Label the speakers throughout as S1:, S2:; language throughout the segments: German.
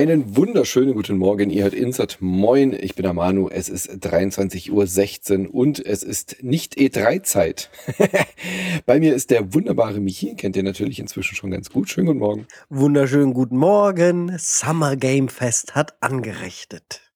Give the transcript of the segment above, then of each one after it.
S1: Einen wunderschönen guten Morgen. Ihr hört Insert. Moin, ich bin der Manu. Es ist 23.16 Uhr und es ist nicht E3-Zeit. Bei mir ist der wunderbare Michi. Kennt ihr natürlich inzwischen schon ganz gut. Schönen guten Morgen.
S2: Wunderschönen guten Morgen. Summer Game Fest hat angerichtet.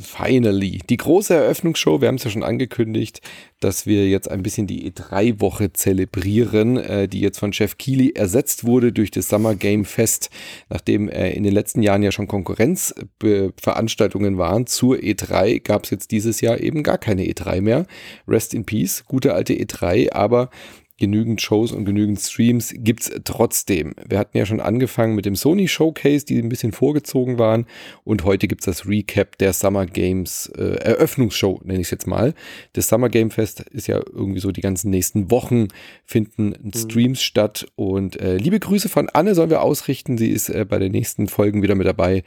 S1: Finally. Die große Eröffnungsshow, wir haben es ja schon angekündigt, dass wir jetzt ein bisschen die E3-Woche zelebrieren, äh, die jetzt von Jeff Keighley ersetzt wurde durch das Summer Game Fest, nachdem äh, in den letzten Jahren ja schon Konkurrenzveranstaltungen waren zur E3, gab es jetzt dieses Jahr eben gar keine E3 mehr. Rest in Peace, gute alte E3, aber genügend Shows und genügend Streams gibt's trotzdem. Wir hatten ja schon angefangen mit dem Sony Showcase, die ein bisschen vorgezogen waren. Und heute gibt's das Recap der Summer Games äh, Eröffnungsshow, nenne ich es jetzt mal. Das Summer Game Fest ist ja irgendwie so die ganzen nächsten Wochen finden mhm. Streams statt. Und äh, liebe Grüße von Anne sollen wir ausrichten. Sie ist äh, bei den nächsten Folgen wieder mit dabei.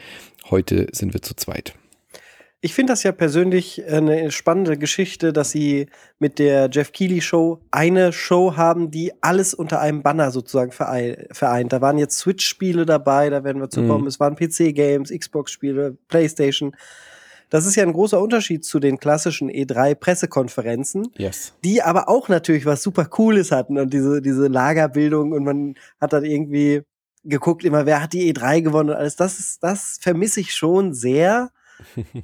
S1: Heute sind wir zu zweit.
S2: Ich finde das ja persönlich eine spannende Geschichte, dass sie mit der Jeff Keighley Show eine Show haben, die alles unter einem Banner sozusagen vereint. Da waren jetzt Switch-Spiele dabei, da werden wir zu mhm. kommen. Es waren PC-Games, Xbox-Spiele, PlayStation. Das ist ja ein großer Unterschied zu den klassischen E3-Pressekonferenzen,
S1: yes.
S2: die aber auch natürlich was super Cooles hatten und diese, diese Lagerbildung und man hat dann irgendwie geguckt immer, wer hat die E3 gewonnen und alles. Das, ist, das vermisse ich schon sehr.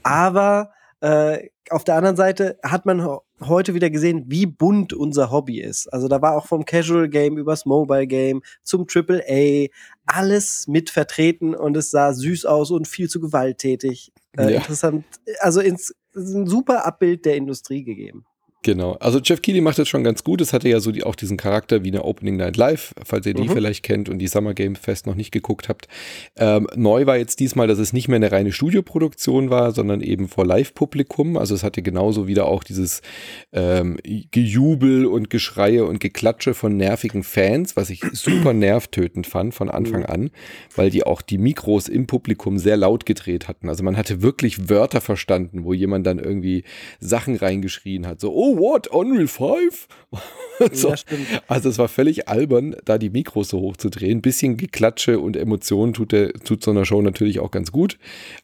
S2: Aber äh, auf der anderen Seite hat man heute wieder gesehen, wie bunt unser Hobby ist. Also da war auch vom Casual Game übers Mobile Game zum Triple A alles mit vertreten und es sah süß aus und viel zu gewalttätig. Äh, ja. Interessant. Also ins, ein super Abbild der Industrie gegeben.
S1: Genau. Also Jeff Keighley macht das schon ganz gut. Es hatte ja so die, auch diesen Charakter wie eine Opening Night Live, falls ihr die mhm. vielleicht kennt und die Summer Game Fest noch nicht geguckt habt. Ähm, neu war jetzt diesmal, dass es nicht mehr eine reine Studioproduktion war, sondern eben vor Live-Publikum. Also es hatte genauso wieder auch dieses ähm, Gejubel und Geschreie und Geklatsche von nervigen Fans, was ich super nervtötend fand von Anfang mhm. an, weil die auch die Mikros im Publikum sehr laut gedreht hatten. Also man hatte wirklich Wörter verstanden, wo jemand dann irgendwie Sachen reingeschrien hat. So, oh, what? Unreal 5? so. ja, also es war völlig albern, da die Mikros so hoch zu drehen. Ein bisschen Geklatsche und Emotionen tut, der, tut so einer Show natürlich auch ganz gut.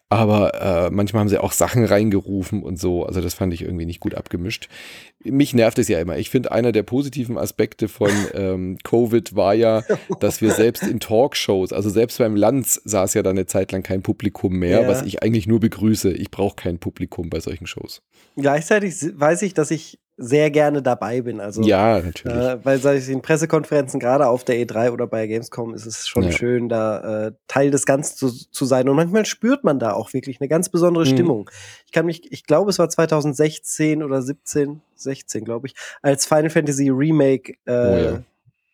S1: Aber äh, manchmal haben sie auch Sachen reingerufen und so. Also das fand ich irgendwie nicht gut abgemischt. Mich nervt es ja immer. Ich finde, einer der positiven Aspekte von ähm, Covid war ja, dass wir selbst in Talkshows, also selbst beim Lanz saß ja da eine Zeit lang kein Publikum mehr, ja. was ich eigentlich nur begrüße. Ich brauche kein Publikum bei solchen Shows.
S2: Gleichzeitig weiß ich, dass ich sehr gerne dabei bin. Also,
S1: ja, natürlich.
S2: Äh, weil sag ich, in Pressekonferenzen, gerade auf der E3 oder bei Gamescom, ist es schon ja. schön, da äh, Teil des Ganzen zu, zu sein. Und manchmal spürt man da auch wirklich eine ganz besondere mhm. Stimmung. Ich kann mich, ich glaube, es war 2016 oder 17, 16, glaube ich, als Final Fantasy Remake äh, oh, ja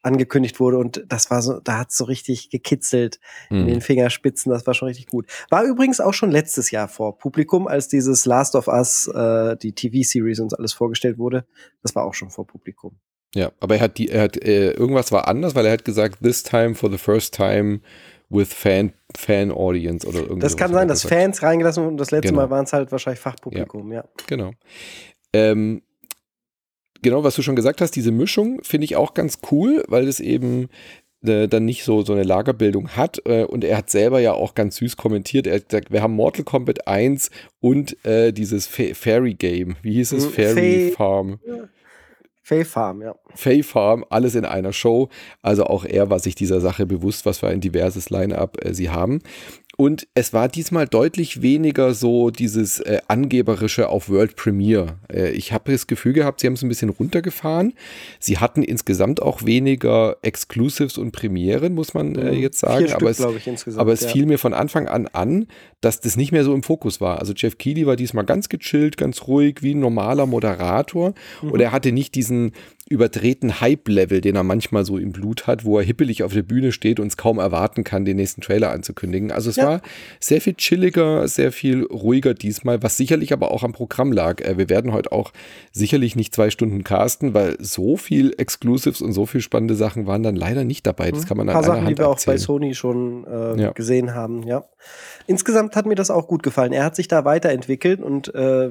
S2: angekündigt wurde und das war so, da hat es so richtig gekitzelt mhm. in den Fingerspitzen, das war schon richtig gut. War übrigens auch schon letztes Jahr vor Publikum, als dieses Last of Us, äh, die TV-Series uns alles vorgestellt wurde, das war auch schon vor Publikum.
S1: Ja, aber er hat die, er hat, äh, irgendwas war anders, weil er hat gesagt, this time for the first time with fan, fan audience oder irgendwas.
S2: Das kann sein, dass Fans reingelassen wurden und das letzte genau. Mal waren es halt wahrscheinlich Fachpublikum, ja. ja.
S1: Genau. Ähm, genau, was du schon gesagt hast, diese Mischung finde ich auch ganz cool, weil es eben äh, dann nicht so, so eine Lagerbildung hat. Äh, und er hat selber ja auch ganz süß kommentiert. Er hat gesagt, wir haben Mortal Kombat 1 und äh, dieses Fa Fairy Game. Wie hieß es?
S2: Hm, Fairy Farm. Ja. Fay Farm, ja.
S1: Fay Farm, alles in einer Show. Also auch er war sich dieser Sache bewusst, was für ein diverses Line-up äh, sie haben. Und es war diesmal deutlich weniger so dieses äh, angeberische auf World Premiere. Äh, ich habe das Gefühl gehabt, sie haben es ein bisschen runtergefahren. Sie hatten insgesamt auch weniger Exclusives und Premieren, muss man äh, mhm. jetzt sagen.
S2: Vier
S1: aber
S2: Stück,
S1: es, aber es ja. fiel mir von Anfang an an, dass das nicht mehr so im Fokus war. Also Jeff Keighley war diesmal ganz gechillt, ganz ruhig, wie ein normaler Moderator. Mhm. Und er hatte nicht diesen überdrehten Hype-Level, den er manchmal so im Blut hat, wo er hippelig auf der Bühne steht und es kaum erwarten kann, den nächsten Trailer anzukündigen. Also es ja. war sehr viel chilliger, sehr viel ruhiger diesmal, was sicherlich aber auch am Programm lag. Äh, wir werden heute auch sicherlich nicht zwei Stunden casten, weil so viel Exclusives und so viel spannende Sachen waren dann leider nicht dabei. Das mhm. kann man an Ein paar Sachen, Hand die wir
S2: erzählen. auch bei Sony schon äh, ja. gesehen haben, ja. Insgesamt hat mir das auch gut gefallen. Er hat sich da weiterentwickelt und äh,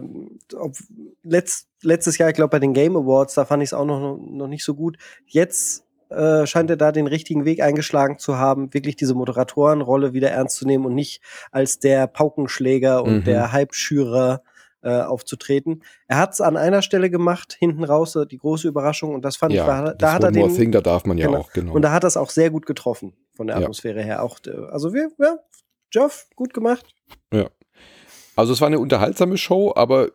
S2: ob, letzt, letztes Jahr, ich glaube bei den Game Awards, da fand ich es auch noch, noch nicht so gut. Jetzt äh, scheint er da den richtigen Weg eingeschlagen zu haben, wirklich diese Moderatorenrolle wieder ernst zu nehmen und nicht als der Paukenschläger und mhm. der Hype-Schürer äh, aufzutreten. Er hat es an einer Stelle gemacht, hinten raus, äh, die große Überraschung. Und das fand
S1: ja,
S2: ich,
S1: war, da hat er den. Thing, da darf man ja
S2: genau.
S1: auch, genau.
S2: Und da hat er es auch sehr gut getroffen, von der Atmosphäre ja. her. Auch, äh, also wir, ja, Geoff, gut gemacht.
S1: Ja. Also es war eine unterhaltsame Show, aber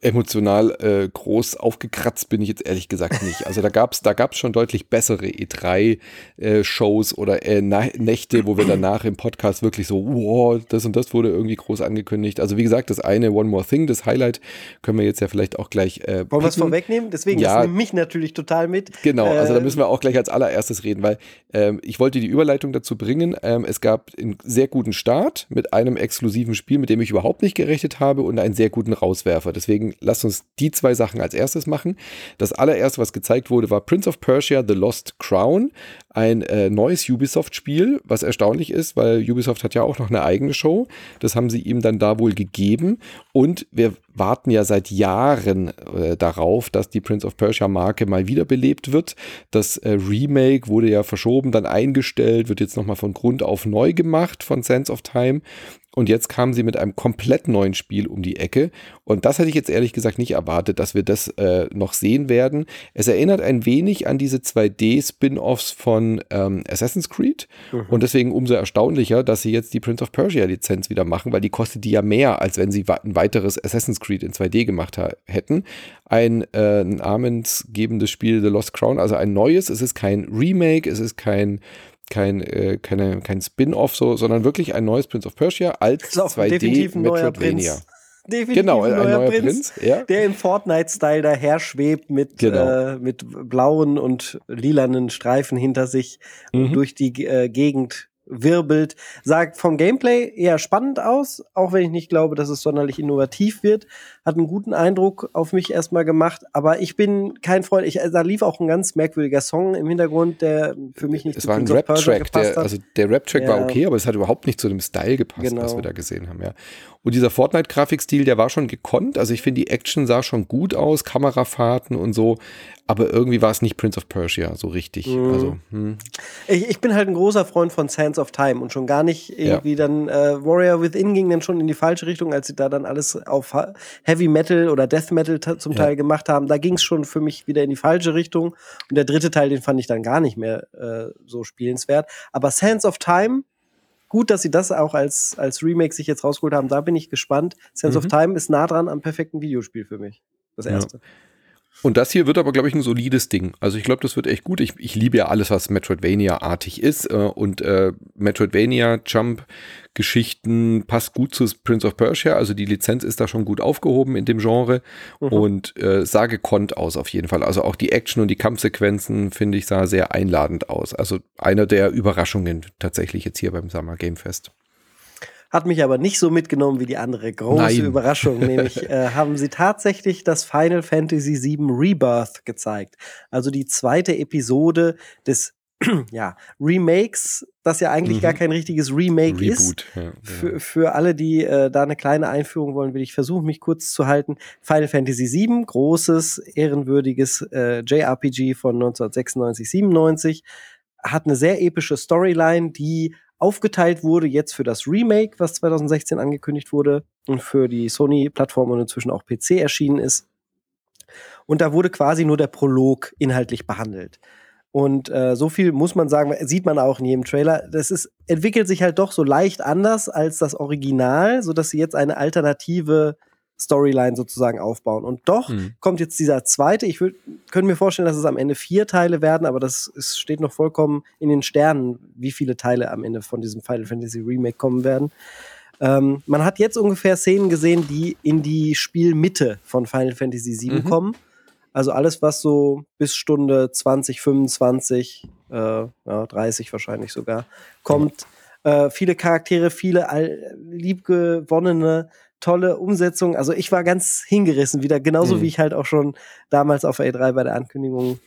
S1: emotional äh, groß aufgekratzt bin ich jetzt ehrlich gesagt nicht. Also da gab es da gab's schon deutlich bessere E3-Shows äh, oder äh, Nächte, wo wir danach im Podcast wirklich so, wow, das und das wurde irgendwie groß angekündigt. Also wie gesagt, das eine One More Thing, das Highlight, können wir jetzt ja vielleicht auch gleich
S2: äh, Wollen wir es vorwegnehmen? Deswegen, ja, das nimmt mich natürlich total mit.
S1: Genau, also da müssen wir auch gleich als allererstes reden, weil ähm, ich wollte die Überleitung dazu bringen. Ähm, es gab einen sehr guten Start mit einem exklusiven Spiel, mit dem ich überhaupt nicht gerechnet habe und einen sehr guten Rauswerfer. Deswegen lasst uns die zwei Sachen als erstes machen. Das allererste, was gezeigt wurde, war Prince of Persia The Lost Crown, ein äh, neues Ubisoft-Spiel, was erstaunlich ist, weil Ubisoft hat ja auch noch eine eigene Show. Das haben sie ihm dann da wohl gegeben. Und wir warten ja seit Jahren äh, darauf, dass die Prince of Persia-Marke mal wiederbelebt wird. Das äh, Remake wurde ja verschoben, dann eingestellt, wird jetzt nochmal von Grund auf neu gemacht von Sense of Time. Und jetzt kamen sie mit einem komplett neuen Spiel um die Ecke. Und das hätte ich jetzt ehrlich gesagt nicht erwartet, dass wir das äh, noch sehen werden. Es erinnert ein wenig an diese 2D-Spin-Offs von ähm, Assassin's Creed. Mhm. Und deswegen umso erstaunlicher, dass sie jetzt die Prince of Persia-Lizenz wieder machen, weil die kostet die ja mehr, als wenn sie ein weiteres Assassin's Creed in 2D gemacht hätten. Ein äh, namensgebendes Spiel, The Lost Crown, also ein neues. Es ist kein Remake, es ist kein kein, äh, keine, kein Spin-off, so, sondern wirklich ein neues Prince of Persia als 2D Metroidvania.
S2: Definitiv
S1: genau, ein,
S2: neuer,
S1: neuer Prinz,
S2: Prinz ja. der im Fortnite-Style daher schwebt mit, genau. äh, mit blauen und lilanen Streifen hinter sich mhm. und durch die äh, Gegend wirbelt. Sagt vom Gameplay eher spannend aus, auch wenn ich nicht glaube, dass es sonderlich innovativ wird. Hat einen guten Eindruck auf mich erstmal gemacht, aber ich bin kein Freund. Ich, da lief auch ein ganz merkwürdiger Song im Hintergrund, der für mich nicht
S1: es war ein Rap-Track, der, also der Rap-Track ja. war okay, aber es hat überhaupt nicht zu dem Style gepasst, genau. was wir da gesehen haben, ja. Und dieser Fortnite-Grafikstil, der war schon gekonnt. Also ich finde, die Action sah schon gut aus, Kamerafahrten und so. Aber irgendwie war es nicht Prince of Persia so richtig. Mhm. Also, hm.
S2: ich, ich, bin halt ein großer Freund von Sands of Time und schon gar nicht irgendwie ja. dann äh, Warrior Within ging dann schon in die falsche Richtung, als sie da dann alles auf Heavy Metal oder Death Metal zum Teil ja. gemacht haben. Da ging es schon für mich wieder in die falsche Richtung. Und der dritte Teil, den fand ich dann gar nicht mehr äh, so spielenswert. Aber Sands of Time gut, dass sie das auch als, als Remake sich jetzt rausgeholt haben. Da bin ich gespannt. Sense mhm. of Time ist nah dran am perfekten Videospiel für mich. Das erste. Ja.
S1: Und das hier wird aber, glaube ich, ein solides Ding. Also ich glaube, das wird echt gut. Ich, ich liebe ja alles, was Metroidvania-artig ist. Äh, und äh, Metroidvania-Jump-Geschichten passt gut zu Prince of Persia. Also die Lizenz ist da schon gut aufgehoben in dem Genre mhm. und äh, sah gekonnt aus auf jeden Fall. Also auch die Action und die Kampfsequenzen, finde ich, sah sehr einladend aus. Also einer der Überraschungen tatsächlich jetzt hier beim Summer Game Fest.
S2: Hat mich aber nicht so mitgenommen wie die andere große Nein. Überraschung, nämlich äh, haben sie tatsächlich das Final Fantasy VII Rebirth gezeigt. Also die zweite Episode des ja, Remakes, das ja eigentlich mhm. gar kein richtiges Remake Reboot, ist. Ja, für, für alle, die äh, da eine kleine Einführung wollen, will ich versuchen, mich kurz zu halten. Final Fantasy VII, großes, ehrenwürdiges äh, JRPG von 1996, 97, hat eine sehr epische Storyline, die aufgeteilt wurde jetzt für das Remake, was 2016 angekündigt wurde und für die Sony-Plattform und inzwischen auch PC erschienen ist. Und da wurde quasi nur der Prolog inhaltlich behandelt. Und äh, so viel muss man sagen, sieht man auch in jedem Trailer. Das ist, entwickelt sich halt doch so leicht anders als das Original, so dass sie jetzt eine alternative Storyline sozusagen aufbauen. Und doch mhm. kommt jetzt dieser zweite. Ich könnte mir vorstellen, dass es am Ende vier Teile werden, aber das ist, steht noch vollkommen in den Sternen, wie viele Teile am Ende von diesem Final Fantasy Remake kommen werden. Ähm, man hat jetzt ungefähr Szenen gesehen, die in die Spielmitte von Final Fantasy VII mhm. kommen. Also alles, was so bis Stunde 20, 25, äh, ja, 30 wahrscheinlich sogar, kommt. Äh, viele Charaktere, viele liebgewonnene tolle Umsetzung. Also ich war ganz hingerissen wieder, genauso mhm. wie ich halt auch schon damals auf A3 bei der Ankündigung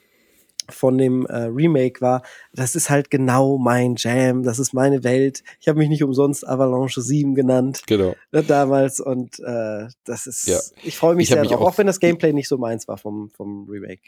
S2: von dem äh, Remake war. Das ist halt genau mein Jam, das ist meine Welt. Ich habe mich nicht umsonst Avalanche 7 genannt.
S1: Genau.
S2: Äh, damals und äh, das ist, ja. ich freue mich ich sehr drauf, auch, auch wenn das Gameplay nicht so meins war vom, vom Remake.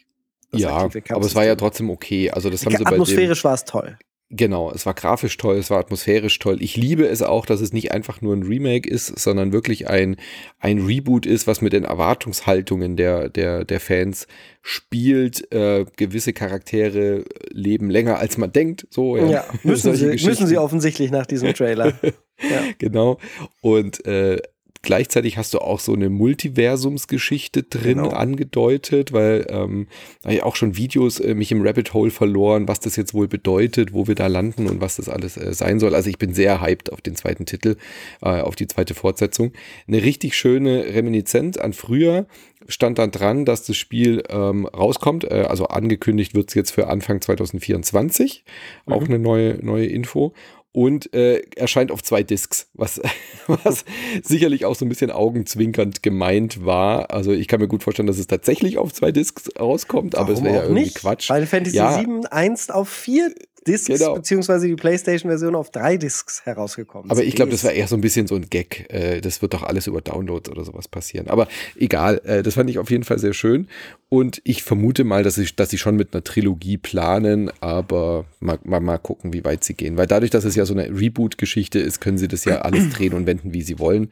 S1: ja, aber es war ja trotzdem okay. Also das haben sie
S2: Atmosphärisch war es toll.
S1: Genau, es war grafisch toll, es war atmosphärisch toll. Ich liebe es auch, dass es nicht einfach nur ein Remake ist, sondern wirklich ein, ein Reboot ist, was mit den Erwartungshaltungen der, der, der Fans spielt. Äh, gewisse Charaktere leben länger, als man denkt. So,
S2: ja, ja müssen, sie, müssen sie offensichtlich nach diesem Trailer.
S1: ja. Genau. Und äh, gleichzeitig hast du auch so eine Multiversumsgeschichte drin genau. angedeutet, weil ähm, ich auch schon Videos äh, mich im Rabbit Hole verloren, was das jetzt wohl bedeutet, wo wir da landen und was das alles äh, sein soll. Also ich bin sehr hyped auf den zweiten Titel, äh, auf die zweite Fortsetzung. Eine richtig schöne Reminiszenz an früher stand dann dran, dass das Spiel ähm, rauskommt. Äh, also angekündigt wird es jetzt für Anfang 2024. Mhm. Auch eine neue, neue Info und äh, erscheint auf zwei Discs, was, was sicherlich auch so ein bisschen augenzwinkernd gemeint war. Also ich kann mir gut vorstellen, dass es tatsächlich auf zwei Discs rauskommt, Warum aber es wäre ja irgendwie nicht? Quatsch.
S2: Final Fantasy ja. 7 einst auf vier Discs, genau. beziehungsweise die PlayStation-Version auf drei Discs herausgekommen.
S1: Aber ich glaube, das war eher so ein bisschen so ein Gag. Äh, das wird doch alles über Downloads oder sowas passieren. Aber egal, äh, das fand ich auf jeden Fall sehr schön. Und ich vermute mal, dass, ich, dass sie schon mit einer Trilogie planen, aber mal, mal, mal gucken, wie weit sie gehen. Weil dadurch, dass es ja so eine Reboot-Geschichte ist, können sie das ja alles drehen und wenden, wie sie wollen.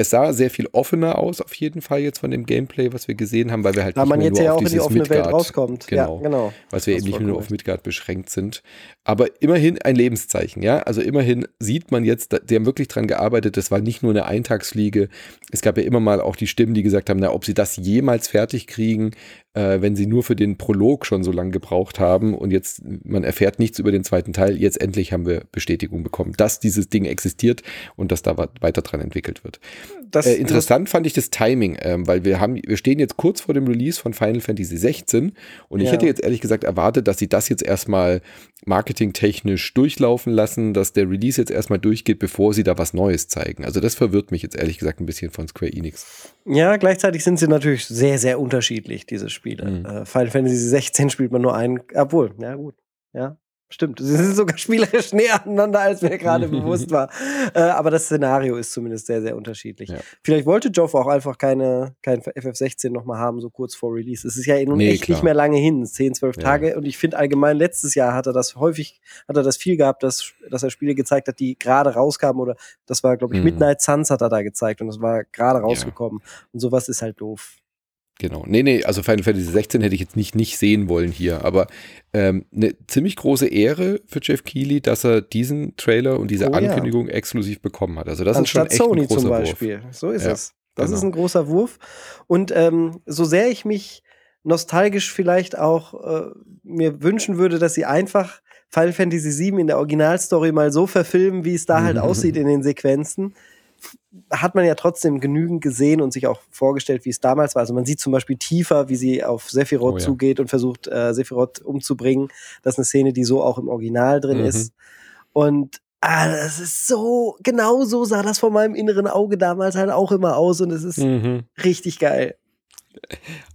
S1: Es sah sehr viel offener aus, auf jeden Fall jetzt von dem Gameplay, was wir gesehen haben, weil wir halt
S2: da nicht man jetzt nur ja auf auch in die offene Midgard, Welt rauskommt.
S1: Genau, ja, genau. Weil wir eben nicht nur cool. auf Midgard beschränkt sind. Aber immerhin ein Lebenszeichen, ja. Also immerhin sieht man jetzt, die haben wirklich dran gearbeitet. Das war nicht nur eine Eintagsfliege. Es gab ja immer mal auch die Stimmen, die gesagt haben, na, ob sie das jemals fertig kriegen, äh, wenn sie nur für den Prolog schon so lange gebraucht haben und jetzt man erfährt nichts über den zweiten Teil. Jetzt endlich haben wir Bestätigung bekommen, dass dieses Ding existiert und dass da weiter dran entwickelt wird. Das, äh, interessant fand ich das Timing, ähm, weil wir haben, wir stehen jetzt kurz vor dem Release von Final Fantasy 16 und ich ja. hätte jetzt ehrlich gesagt erwartet, dass sie das jetzt erstmal marketingtechnisch durchlaufen lassen, dass der Release jetzt erstmal durchgeht, bevor sie da was Neues zeigen. Also das verwirrt mich jetzt ehrlich gesagt ein bisschen von Square Enix.
S2: Ja, gleichzeitig sind sie natürlich sehr, sehr unterschiedlich, diese Spiele. Mhm. Äh, Final Fantasy 16 spielt man nur einen, obwohl, ja gut, ja, Stimmt, sie sind sogar spielerisch näher aneinander, als mir gerade bewusst war. Äh, aber das Szenario ist zumindest sehr, sehr unterschiedlich. Ja. Vielleicht wollte Joff auch einfach keine, kein FF16 nochmal haben, so kurz vor Release. Es ist ja nun nee, echt klar. nicht mehr lange hin, 10, 12 ja. Tage. Und ich finde allgemein, letztes Jahr hat er das häufig, hat er das viel gehabt, dass, dass er Spiele gezeigt hat, die gerade rauskamen. Oder das war, glaube ich, mhm. Midnight Suns hat er da gezeigt und das war gerade rausgekommen. Ja. Und sowas ist halt doof.
S1: Genau. Nee, nee, also Final Fantasy 16 hätte ich jetzt nicht, nicht sehen wollen hier, aber ähm, eine ziemlich große Ehre für Jeff Keighley, dass er diesen Trailer und diese oh, Ankündigung ja. exklusiv bekommen hat. Also das Anstatt ist schon echt Sony ein großer zum Beispiel.
S2: Wurf. So ist ja, es. Das genau. ist ein großer Wurf. Und ähm, so sehr ich mich nostalgisch vielleicht auch äh, mir wünschen würde, dass sie einfach Final Fantasy 7 in der Originalstory mal so verfilmen, wie es da halt aussieht in den Sequenzen, hat man ja trotzdem genügend gesehen und sich auch vorgestellt, wie es damals war. Also man sieht zum Beispiel tiefer, wie sie auf Sephiroth oh, ja. zugeht und versucht, äh, Sephiroth umzubringen. Das ist eine Szene, die so auch im Original drin mhm. ist. Und ah, das ist so, genau so sah das vor meinem inneren Auge damals halt auch immer aus und es ist mhm. richtig geil.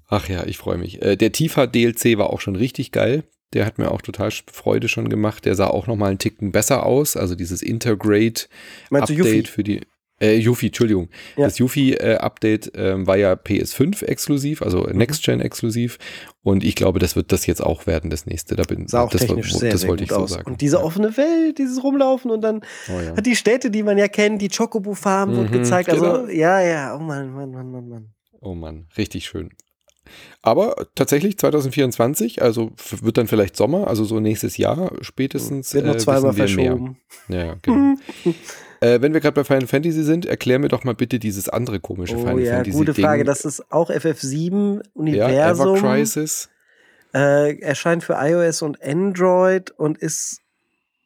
S1: Ach ja, ich freue mich. Äh, der Tiefer DLC war auch schon richtig geil. Der hat mir auch total Freude schon gemacht. Der sah auch noch mal einen Ticken besser aus. Also dieses Integrate Update für die äh, Yuffie, Entschuldigung. Ja. Das Yuffie-Update äh, äh, war ja PS5 exklusiv, also mhm. Next-Gen exklusiv. Und ich glaube, das wird das jetzt auch werden, das nächste. Da bin,
S2: Sah auch
S1: das,
S2: technisch sehr, das sehr wollte ich so aus. sagen. Und diese ja. offene Welt, dieses Rumlaufen und dann oh, ja. hat die Städte, die man ja kennt, die Chocobo-Farben mhm, wird gezeigt. Also, genau. ja, ja, oh Mann, Mann, Mann, Mann, Mann.
S1: Oh Mann, richtig schön. Aber tatsächlich 2024, also wird dann vielleicht Sommer, also so nächstes Jahr spätestens.
S2: Wird noch äh, zweimal verschoben.
S1: Mehr. Ja, genau. Äh, wenn wir gerade bei Final Fantasy sind, erklär mir doch mal bitte dieses andere komische
S2: oh,
S1: Final
S2: ja,
S1: Fantasy.
S2: Gute Frage. Ding. Das ist auch FF7 Universum.
S1: Ja, Ever Crisis.
S2: Äh, erscheint für iOS und Android und ist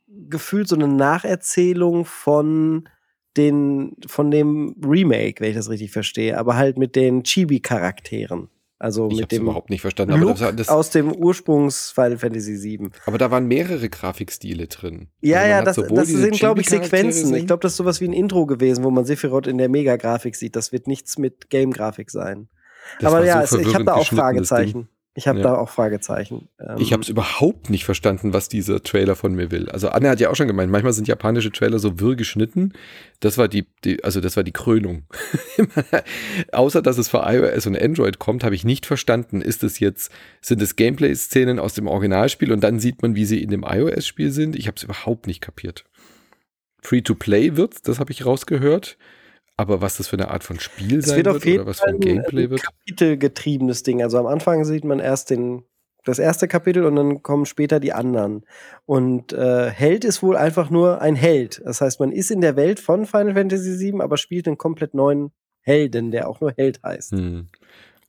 S2: gefühlt so eine Nacherzählung von den, von dem Remake, wenn ich das richtig verstehe, aber halt mit den Chibi-Charakteren. Also ich mit dem
S1: überhaupt nicht verstanden.
S2: Aber das, das, aus dem Ursprungs Final Fantasy VII.
S1: Aber da waren mehrere Grafikstile drin.
S2: Ja, also ja, das, das sind, glaube ich, Sequenzen. Ich glaube, das ist sowas wie ein Intro gewesen, wo man Sephiroth in der Mega-Grafik sieht. Das wird nichts mit Game-Grafik sein. Das Aber ja, so es, ich habe da auch Fragezeichen. Ich habe ja. da auch Fragezeichen.
S1: Ähm, ich habe es überhaupt nicht verstanden, was dieser Trailer von mir will. Also Anne hat ja auch schon gemeint, manchmal sind japanische Trailer so wirr geschnitten. Das war die, die also das war die Krönung. Außer dass es für iOS und Android kommt, habe ich nicht verstanden. Ist es jetzt sind es Gameplay-Szenen aus dem Originalspiel und dann sieht man, wie sie in dem iOS-Spiel sind? Ich habe es überhaupt nicht kapiert. Free-to-Play wird, das habe ich rausgehört. Aber was das für eine Art von Spiel es sein wird, wird oder was für ein Gameplay ein wird?
S2: Kapitelgetriebenes Ding. Also am Anfang sieht man erst den, das erste Kapitel und dann kommen später die anderen. Und äh, Held ist wohl einfach nur ein Held. Das heißt, man ist in der Welt von Final Fantasy VII, aber spielt einen komplett neuen Helden, der auch nur Held heißt. Hm.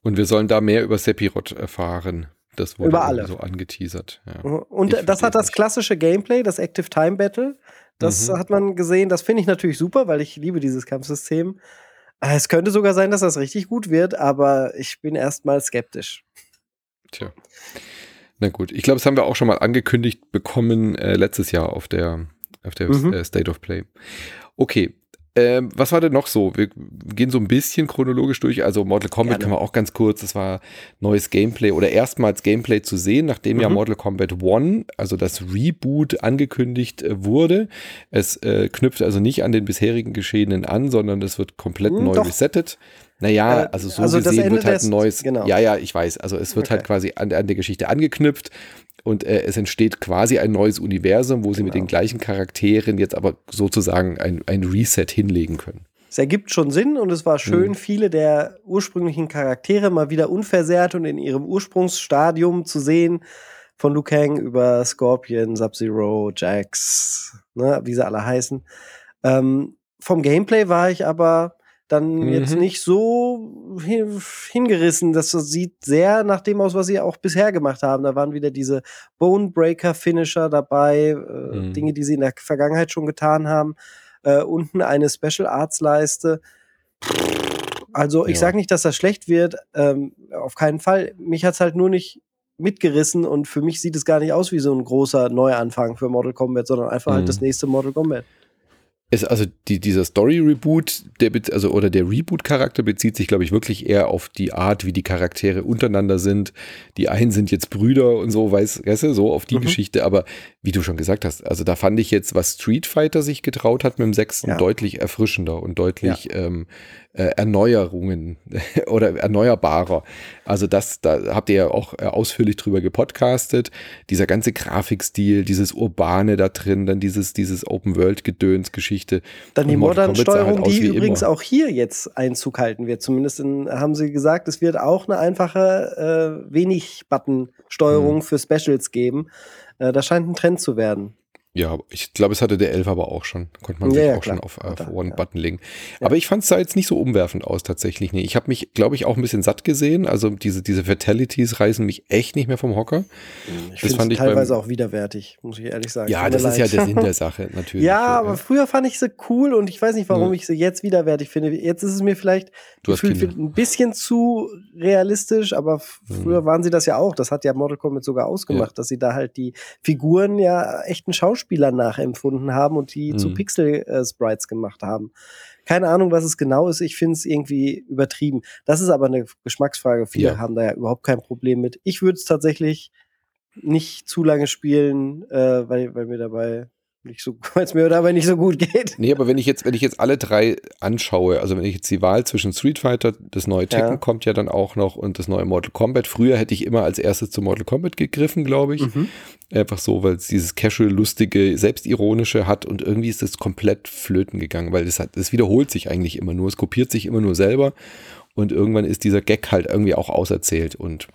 S1: Und wir sollen da mehr über Sephiroth erfahren. Das wurde Über alle. so angeteasert. Ja.
S2: Und ich das hat das klassische Gameplay, das Active Time Battle. Das mhm. hat man gesehen. Das finde ich natürlich super, weil ich liebe dieses Kampfsystem. Äh, es könnte sogar sein, dass das richtig gut wird, aber ich bin erstmal skeptisch.
S1: Tja. Na gut, ich glaube, das haben wir auch schon mal angekündigt bekommen äh, letztes Jahr auf der, auf der mhm. äh, State of Play. Okay, ähm, was war denn noch so? Wir gehen so ein bisschen chronologisch durch. Also Mortal Kombat Gerne. kann man auch ganz kurz. Das war neues Gameplay oder erstmals Gameplay zu sehen, nachdem mhm. ja Mortal Kombat One, also das Reboot, angekündigt äh, wurde. Es äh, knüpft also nicht an den bisherigen Geschehenen an, sondern es wird komplett mhm, neu doch. resettet. Naja, äh, also so also gesehen wird halt ein neues. Genau. Ja, ja, ich weiß. Also es wird halt okay. halt quasi an, an der Geschichte angeknüpft. Und äh, es entsteht quasi ein neues Universum, wo sie mit den genau. gleichen Charakteren jetzt aber sozusagen ein, ein Reset hinlegen können.
S2: Es ergibt schon Sinn und es war schön, mhm. viele der ursprünglichen Charaktere mal wieder unversehrt und in ihrem Ursprungsstadium zu sehen. Von Liu Kang über Scorpion, Sub-Zero, Jax, ne, wie sie alle heißen. Ähm, vom Gameplay war ich aber dann mhm. jetzt nicht so hingerissen. Das sieht sehr nach dem aus, was sie auch bisher gemacht haben. Da waren wieder diese Bonebreaker-Finisher dabei, äh, mhm. Dinge, die sie in der Vergangenheit schon getan haben. Äh, unten eine Special Arts-Leiste. Also ich ja. sage nicht, dass das schlecht wird, ähm, auf keinen Fall. Mich hat's halt nur nicht mitgerissen und für mich sieht es gar nicht aus wie so ein großer Neuanfang für Mortal Kombat, sondern einfach mhm. halt das nächste Mortal Kombat
S1: ist also die, dieser Story-Reboot, der also oder der Reboot-Charakter bezieht sich, glaube ich, wirklich eher auf die Art, wie die Charaktere untereinander sind. Die einen sind jetzt Brüder und so, weißt, weißt du, so auf die mhm. Geschichte. Aber wie du schon gesagt hast, also da fand ich jetzt, was Street Fighter sich getraut hat mit dem sechsten, ja. deutlich erfrischender und deutlich ja. ähm, äh, Erneuerungen oder erneuerbarer. Also das, da habt ihr ja auch äh, ausführlich drüber gepodcastet. Dieser ganze Grafikstil, dieses Urbane da drin, dann dieses, dieses Open-World-Gedöns-Geschichte.
S2: Dann die Modern-Steuerung, halt die übrigens immer. auch hier jetzt Einzug halten wird. Zumindest in, haben sie gesagt, es wird auch eine einfache, äh, wenig Button-Steuerung hm. für Specials geben. Äh, das scheint ein Trend zu werden.
S1: Ja, ich glaube, es hatte der 11 aber auch schon. Konnte man sich ja, auch klar. schon auf, auf One-Button legen. Ja. Aber ich fand es da jetzt nicht so umwerfend aus, tatsächlich. Nee, ich habe mich, glaube ich, auch ein bisschen satt gesehen. Also diese, diese Fatalities reißen mich echt nicht mehr vom Hocker.
S2: Ich finde es teilweise beim, auch widerwärtig, muss ich ehrlich sagen.
S1: Ja, das ist ja der Sinn der Sache, natürlich.
S2: ja, aber früher fand ich sie cool und ich weiß nicht, warum ja. ich sie jetzt widerwärtig finde. Jetzt ist es mir vielleicht gefühlt ein bisschen zu realistisch, aber früher mhm. waren sie das ja auch. Das hat ja Mortal Kombat sogar ausgemacht, dass sie da halt die Figuren ja echten Schauspieler Schauspieler nachempfunden haben und die mhm. zu Pixel-Sprites gemacht haben. Keine Ahnung, was es genau ist. Ich finde es irgendwie übertrieben. Das ist aber eine Geschmacksfrage. Viele ja. haben da ja überhaupt kein Problem mit. Ich würde es tatsächlich nicht zu lange spielen, äh, weil, weil mir dabei nicht so, weil es mir dabei nicht so gut geht.
S1: Nee, aber wenn ich jetzt, wenn ich jetzt alle drei anschaue, also wenn ich jetzt die Wahl zwischen Street Fighter, das neue Tekken ja. kommt ja dann auch noch und das neue Mortal Kombat. Früher hätte ich immer als erstes zu Mortal Kombat gegriffen, glaube ich. Mhm. Einfach so, weil es dieses casual, lustige, selbstironische hat und irgendwie ist das komplett flöten gegangen, weil das hat, das wiederholt sich eigentlich immer nur. Es kopiert sich immer nur selber und irgendwann ist dieser Gag halt irgendwie auch auserzählt und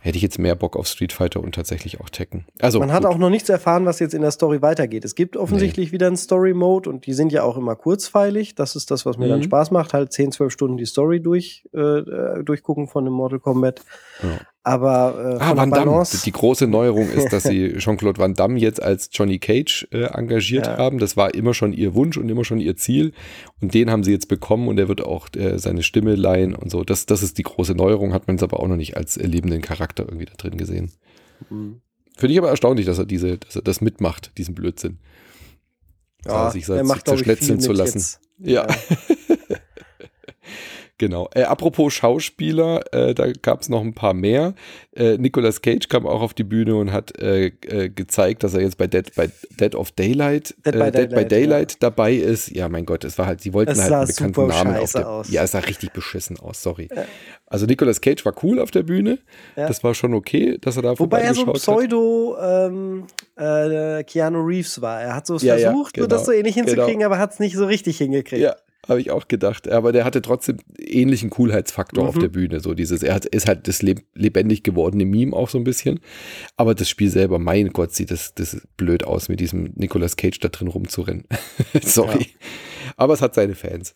S1: hätte ich jetzt mehr Bock auf Street Fighter und tatsächlich auch Tekken.
S2: Also, Man gut. hat auch noch nichts erfahren, was jetzt in der Story weitergeht. Es gibt offensichtlich nee. wieder einen Story-Mode und die sind ja auch immer kurzfeilig. Das ist das, was mir mhm. dann Spaß macht, halt 10, 12 Stunden die Story durch, äh, äh durchgucken von dem Mortal Kombat. Ja. Aber
S1: äh, ah, Van Damme. Die große Neuerung ist, dass sie Jean-Claude Van Damme jetzt als Johnny Cage äh, engagiert ja. haben. Das war immer schon ihr Wunsch und immer schon ihr Ziel. Und den haben sie jetzt bekommen und er wird auch äh, seine Stimme leihen und so. Das, das ist die große Neuerung, hat man es aber auch noch nicht als lebenden Charakter irgendwie da drin gesehen. Mhm. Finde ich aber erstaunlich, dass er diese, dass er das mitmacht, diesen Blödsinn.
S2: Ja, sich er macht, zerschnetzeln zu lassen.
S1: Jetzt. Ja. ja. Genau. Äh, apropos Schauspieler, äh, da gab es noch ein paar mehr. Äh, Nicolas Cage kam auch auf die Bühne und hat äh, äh, gezeigt, dass er jetzt bei Dead, bei Dead of Daylight, Dead, by, Dead Daylight, by Daylight ja. dabei ist. Ja, mein Gott, es war halt, sie wollten
S2: es
S1: halt
S2: einen bekannten Namen auf
S1: der,
S2: aus.
S1: Ja, es sah richtig beschissen aus, sorry. Also Nicolas Cage war cool auf der Bühne. Ja. Das war schon okay, dass er da
S2: Wobei er so ein Pseudo ähm, äh, Keanu Reeves war. Er hat so ja, versucht, genau, das so ähnlich hinzukriegen, genau. aber hat es nicht so richtig hingekriegt.
S1: Ja, habe ich auch gedacht. Aber der hatte trotzdem ähnlichen Coolheitsfaktor mhm. auf der Bühne. So dieses, er hat, ist halt das lebendig gewordene Meme auch so ein bisschen. Aber das Spiel selber, mein Gott, sieht das, das blöd aus, mit diesem Nicolas Cage da drin rumzurennen. Sorry. Ja. Aber es hat seine Fans.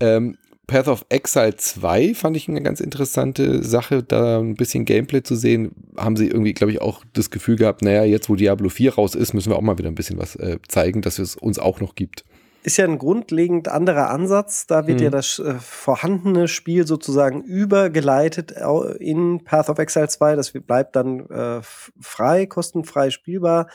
S1: Ähm, Path of Exile 2 fand ich eine ganz interessante Sache, da ein bisschen Gameplay zu sehen. Haben sie irgendwie, glaube ich, auch das Gefühl gehabt, naja, jetzt wo Diablo 4 raus ist, müssen wir auch mal wieder ein bisschen was äh, zeigen, dass es uns auch noch gibt
S2: ist ja ein grundlegend anderer Ansatz. Da wird mhm. ja das äh, vorhandene Spiel sozusagen übergeleitet in Path of Exile 2. Das bleibt dann äh, frei, kostenfrei spielbar.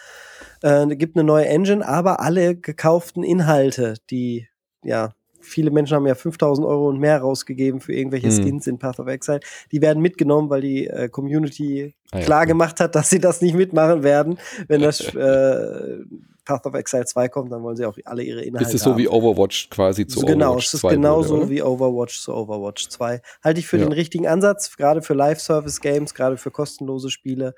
S2: Äh, gibt eine neue Engine, aber alle gekauften Inhalte, die ja viele Menschen haben ja 5000 Euro und mehr rausgegeben für irgendwelche mhm. Skins in Path of Exile. Die werden mitgenommen, weil die äh, Community ah, ja. klar gemacht hat, dass sie das nicht mitmachen werden, wenn das äh, Path of Exile 2 kommt, dann wollen sie auch alle ihre Inhalte.
S1: Ist es so haben. wie Overwatch quasi zu
S2: genau,
S1: Overwatch
S2: 2? Genau, es ist genauso wie Overwatch zu Overwatch 2. Halte ich für ja. den richtigen Ansatz, gerade für Live-Service-Games, gerade für kostenlose Spiele.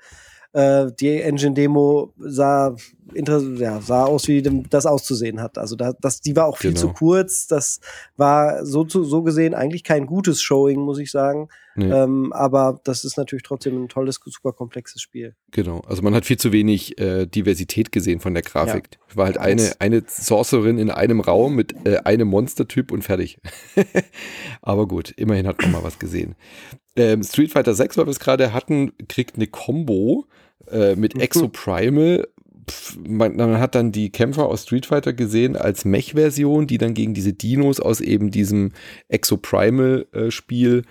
S2: Äh, die Engine-Demo sah, ja, sah aus, wie das auszusehen hat. Also da, das, die war auch viel genau. zu kurz. Das war so, zu, so gesehen eigentlich kein gutes Showing, muss ich sagen. Nee. Ähm, aber das ist natürlich trotzdem ein tolles, super komplexes Spiel.
S1: Genau. Also man hat viel zu wenig äh, Diversität gesehen von der Grafik. Ja. War halt eine, eine Sorcerin in einem Raum mit äh, einem Monstertyp und fertig. aber gut, immerhin hat man mal was gesehen. Ähm, Street Fighter 6, weil wir es gerade hatten, kriegt eine Combo äh, mit mhm. Exoprimal. Man, man, hat dann die Kämpfer aus Street Fighter gesehen als Mech-Version, die dann gegen diese Dinos aus eben diesem Exoprimal-Spiel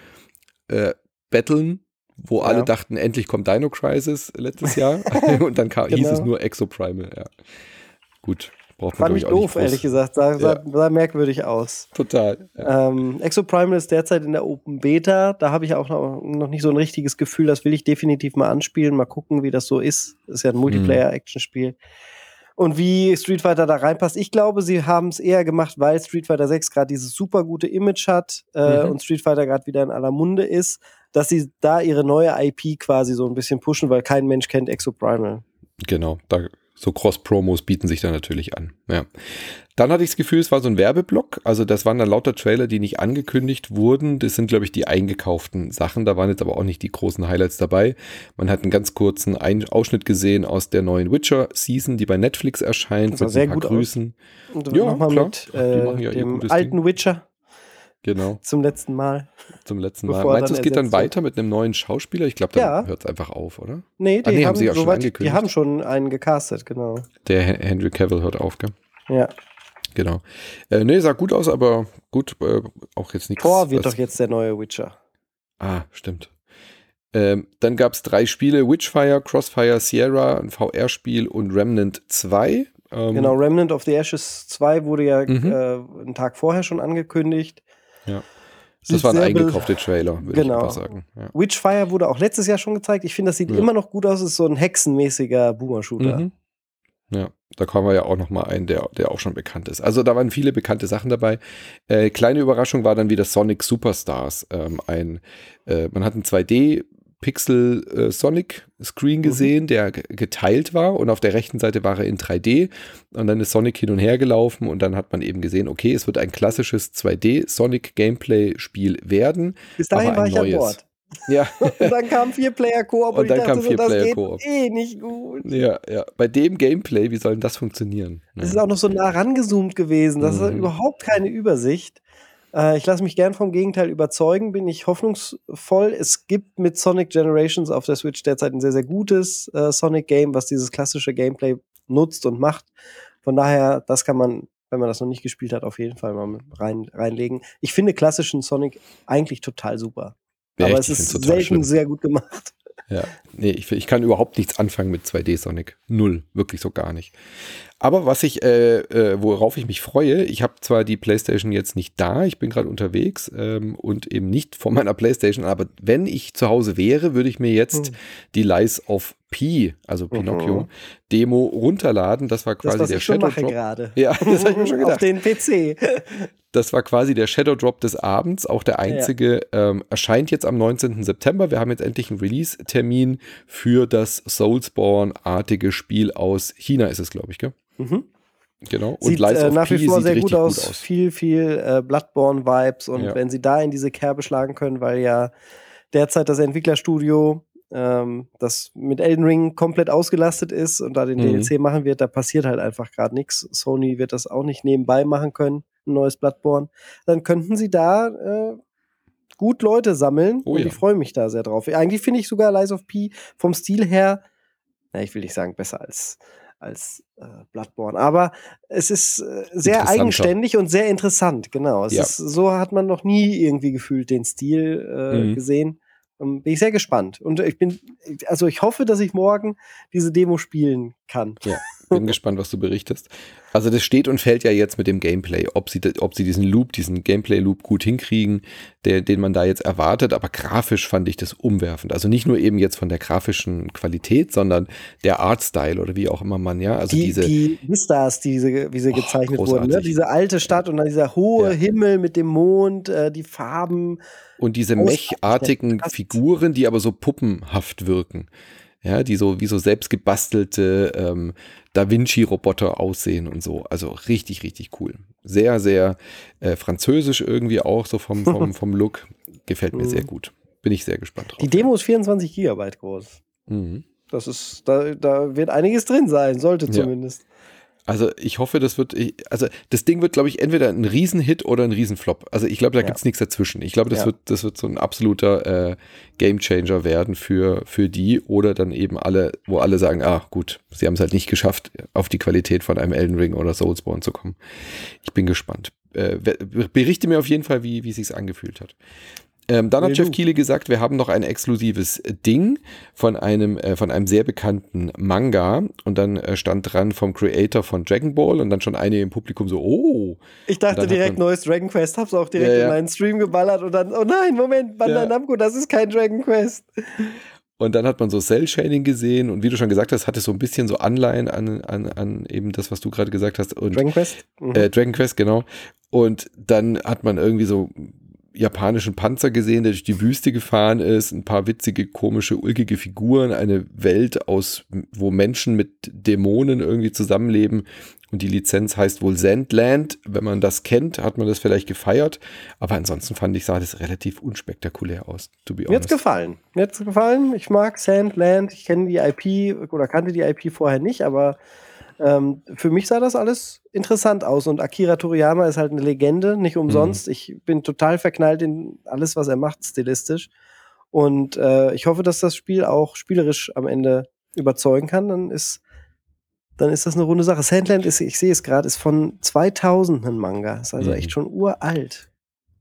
S1: äh, battlen, wo ja. alle dachten, endlich kommt Dino Crisis letztes Jahr. Und dann kam, genau. hieß es genau. nur Exoprimal, ja. Gut.
S2: Braucht Fand ich doof, ehrlich gesagt. Sah, sah, sah, merkwürdig aus.
S1: Total.
S2: Ja. Ähm, Exoprimal ist derzeit in der Open Beta. Da habe ich auch noch, noch nicht so ein richtiges Gefühl. Das will ich definitiv mal anspielen. Mal gucken, wie das so ist. Das ist ja ein Multiplayer-Action-Spiel. Und wie Street Fighter da reinpasst. Ich glaube, sie haben es eher gemacht, weil Street Fighter 6 gerade dieses super gute Image hat äh, mhm. und Street Fighter gerade wieder in aller Munde ist, dass sie da ihre neue IP quasi so ein bisschen pushen, weil kein Mensch kennt Exoprimal.
S1: Genau, da so Cross-Promos bieten sich da natürlich an. Ja. Dann hatte ich das Gefühl, es war so ein Werbeblock. Also das waren dann lauter Trailer, die nicht angekündigt wurden. Das sind, glaube ich, die eingekauften Sachen. Da waren jetzt aber auch nicht die großen Highlights dabei. Man hat einen ganz kurzen Ein Ausschnitt gesehen aus der neuen Witcher-Season, die bei Netflix erscheint.
S2: Das sah sehr gut Grüßen.
S1: aus. Und ja, klar.
S2: mit äh, ja dem alten Ding. Witcher.
S1: Genau.
S2: Zum letzten Mal.
S1: Zum letzten Mal. Meinst du, es geht dann weiter mit einem neuen Schauspieler? Ich glaube, dann ja. hört es einfach auf, oder?
S2: Nee, die, ah, nee, haben, haben, sie ja so schon weit, angekündigt. Die haben schon einen gecastet, genau.
S1: Der Henry Cavill hört auf, gell?
S2: Ja.
S1: Genau. Äh, nee, sah gut aus, aber gut, äh, auch jetzt nichts.
S2: Thor wird doch jetzt der neue Witcher.
S1: Ah, stimmt. Ähm, dann gab es drei Spiele: Witchfire, Crossfire, Sierra, ein VR-Spiel und Remnant 2.
S2: Ähm, genau, Remnant of the Ashes 2 wurde ja mhm. äh, einen Tag vorher schon angekündigt.
S1: Ja. Das waren eingekaufte Trailer, würde
S2: genau.
S1: ich mal sagen. Ja.
S2: Witchfire wurde auch letztes Jahr schon gezeigt. Ich finde, das sieht ja. immer noch gut aus. Es ist so ein hexenmäßiger Boomer-Shooter.
S1: Mhm. Ja, da kommen wir ja auch noch mal ein, der, der auch schon bekannt ist. Also da waren viele bekannte Sachen dabei. Äh, kleine Überraschung war dann wieder Sonic Superstars. Ähm, ein, äh, man hat ein 2D Pixel äh, Sonic Screen mhm. gesehen, mhm. der geteilt war und auf der rechten Seite war er in 3D und dann ist Sonic hin und her gelaufen und dann hat man eben gesehen, okay, es wird ein klassisches 2D Sonic Gameplay Spiel werden.
S2: Bis dahin war ich neues. an Bord.
S1: Ja.
S2: und dann kam vier Player Koop
S1: und, und dann kam vier so, Player
S2: Koop. Eh nicht gut.
S1: Ja, ja. Bei dem Gameplay, wie soll denn das funktionieren?
S2: Es ist auch noch so nah rangezoomt gewesen. Das mhm. ist überhaupt keine Übersicht. Äh, ich lasse mich gern vom Gegenteil überzeugen, bin ich hoffnungsvoll. Es gibt mit Sonic Generations auf der Switch derzeit ein sehr, sehr gutes äh, Sonic-Game, was dieses klassische Gameplay nutzt und macht. Von daher, das kann man, wenn man das noch nicht gespielt hat, auf jeden Fall mal rein, reinlegen. Ich finde klassischen Sonic eigentlich total super. Ja, aber es ist selten schlimm. sehr gut gemacht.
S1: Ja, nee, ich, ich kann überhaupt nichts anfangen mit 2D Sonic. Null, wirklich so gar nicht. Aber was ich, äh, äh, worauf ich mich freue, ich habe zwar die PlayStation jetzt nicht da, ich bin gerade unterwegs ähm, und eben nicht vor meiner PlayStation, aber wenn ich zu Hause wäre, würde ich mir jetzt mhm. die Lies of P, also Pinocchio, mhm. Demo runterladen. Das war quasi
S2: das,
S1: der Shadow
S2: Drop. gerade.
S1: Ja, das habe ich mir schon gedacht.
S2: Auf den PC.
S1: Das war quasi der Shadow Drop des Abends, auch der einzige. Ja. Ähm, erscheint jetzt am 19. September. Wir haben jetzt endlich einen Release-Termin für das Soulsborne-artige Spiel aus China, ist es, glaube ich, gell? Mhm. Genau.
S2: Und sieht äh, nach wie vor sehr gut aus. gut aus. Viel, viel äh, Bloodborne-Vibes. Und ja. wenn sie da in diese Kerbe schlagen können, weil ja derzeit das Entwicklerstudio ähm, das mit Elden Ring komplett ausgelastet ist und da den mhm. DLC machen wird, da passiert halt einfach gerade nichts. Sony wird das auch nicht nebenbei machen können, ein neues Bloodborne. Dann könnten sie da äh, gut Leute sammeln oh, und ja. ich freue mich da sehr drauf. Eigentlich finde ich sogar Lies of P vom Stil her, na, ich will nicht sagen besser als als äh, Bloodborne. Aber es ist äh, sehr eigenständig und sehr interessant, genau. Es ja. ist, so hat man noch nie irgendwie gefühlt den Stil äh, mhm. gesehen. Ähm, bin ich sehr gespannt. Und ich bin, also ich hoffe, dass ich morgen diese Demo spielen kann.
S1: Ja, bin gespannt, was du berichtest. Also das steht und fällt ja jetzt mit dem Gameplay, ob sie, ob sie diesen Loop, diesen Gameplay-Loop gut hinkriegen, der, den man da jetzt erwartet. Aber grafisch fand ich das umwerfend. Also nicht nur eben jetzt von der grafischen Qualität, sondern der Artstyle oder wie auch immer man, ja. Also
S2: die,
S1: diese
S2: die Vistas, diese, wie sie oh, gezeichnet wurden, ne? diese alte Stadt und dann dieser hohe ja. Himmel mit dem Mond, äh, die Farben.
S1: Und diese mechartigen Figuren, die aber so puppenhaft wirken ja, die so wie so selbstgebastelte ähm, Da Vinci-Roboter aussehen und so. Also richtig, richtig cool. Sehr, sehr äh, französisch irgendwie auch, so vom, vom, vom Look. Gefällt mir sehr mhm. gut. Bin ich sehr gespannt drauf.
S2: Die Demo ist 24 Gigabyte groß. Mhm. Das ist, da, da wird einiges drin sein, sollte zumindest. Ja.
S1: Also ich hoffe, das wird, also das Ding wird, glaube ich, entweder ein Riesenhit oder ein Riesenflop. Also ich glaube, da ja. gibt es nichts dazwischen. Ich glaube, das, ja. wird, das wird so ein absoluter äh, Gamechanger werden für, für die oder dann eben alle, wo alle sagen, ah gut, sie haben es halt nicht geschafft, auf die Qualität von einem Elden Ring oder Soulsborne zu kommen. Ich bin gespannt. Äh, berichte mir auf jeden Fall, wie, wie es sich angefühlt hat. Ähm, dann hat Jeff Keighley gesagt, wir haben noch ein exklusives Ding von einem, äh, von einem sehr bekannten Manga und dann äh, stand dran vom Creator von Dragon Ball und dann schon einige im Publikum so, oh.
S2: Ich dachte direkt man, neues Dragon Quest, hab's auch direkt ja, ja. in meinen Stream geballert und dann, oh nein, Moment, Bandai ja. Namco, das ist kein Dragon Quest.
S1: Und dann hat man so Cell-Shading gesehen und wie du schon gesagt hast, hatte so ein bisschen so Anleihen an, an, an eben das, was du gerade gesagt hast. Und,
S2: Dragon Quest?
S1: Mhm. Äh, Dragon Quest, genau. Und dann hat man irgendwie so japanischen Panzer gesehen, der durch die Wüste gefahren ist, ein paar witzige, komische, ulkige Figuren, eine Welt aus, wo Menschen mit Dämonen irgendwie zusammenleben. Und die Lizenz heißt wohl Sandland. Wenn man das kennt, hat man das vielleicht gefeiert. Aber ansonsten fand ich, sah das relativ unspektakulär aus,
S2: to be honest. Mir hat's gefallen. Mir hat's gefallen. Ich mag Sandland. Ich kenne die IP oder kannte die IP vorher nicht, aber ähm, für mich sah das alles interessant aus und Akira Toriyama ist halt eine Legende, nicht umsonst. Mhm. Ich bin total verknallt in alles, was er macht, stilistisch. Und äh, ich hoffe, dass das Spiel auch spielerisch am Ende überzeugen kann. Dann ist, dann ist das eine runde Sache. Sandland ist, ich sehe es gerade, ist von 2000 ein Manga. Ist also mhm. echt schon uralt.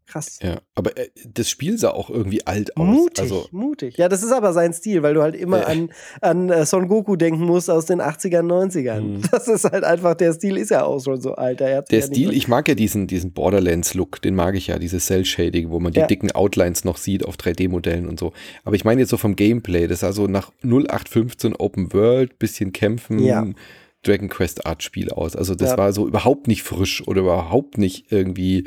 S2: Krass.
S1: Ja, aber äh, das Spiel sah auch irgendwie alt aus.
S2: Mutig, also, mutig. Ja, das ist aber sein Stil, weil du halt immer äh. an, an äh, Son Goku denken musst aus den 80ern, 90ern. Mhm. Das ist halt einfach, der Stil ist ja auch schon so alt. Der
S1: ja Stil, ich mag ja diesen, diesen Borderlands-Look, den mag ich ja, dieses Cell-Shading, wo man die ja. dicken Outlines noch sieht auf 3D-Modellen und so. Aber ich meine jetzt so vom Gameplay, das ist also nach 0815 Open World, bisschen kämpfen. Ja Dragon Quest Art Spiel aus. Also das ja. war so überhaupt nicht frisch oder überhaupt nicht irgendwie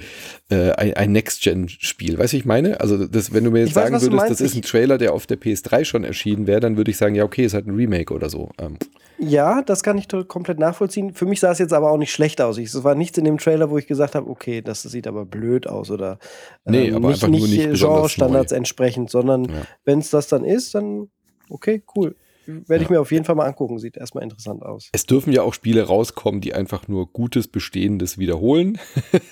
S1: äh, ein, ein Next-Gen-Spiel. Weißt du, ich meine? Also das, wenn du mir jetzt ich sagen weiß, würdest, das ist ein Trailer, der auf der PS3 schon erschienen wäre, dann würde ich sagen, ja, okay, ist halt ein Remake oder so. Ähm.
S2: Ja, das kann ich komplett nachvollziehen. Für mich sah es jetzt aber auch nicht schlecht aus. Es war nichts in dem Trailer, wo ich gesagt habe, okay, das sieht aber blöd aus oder
S1: ähm, nee, aber nicht, nicht, nicht
S2: Genre-Standards entsprechend, sondern ja. wenn es das dann ist, dann okay, cool werde ich mir auf jeden Fall mal angucken. Sieht erstmal interessant aus.
S1: Es dürfen ja auch Spiele rauskommen, die einfach nur Gutes, Bestehendes wiederholen.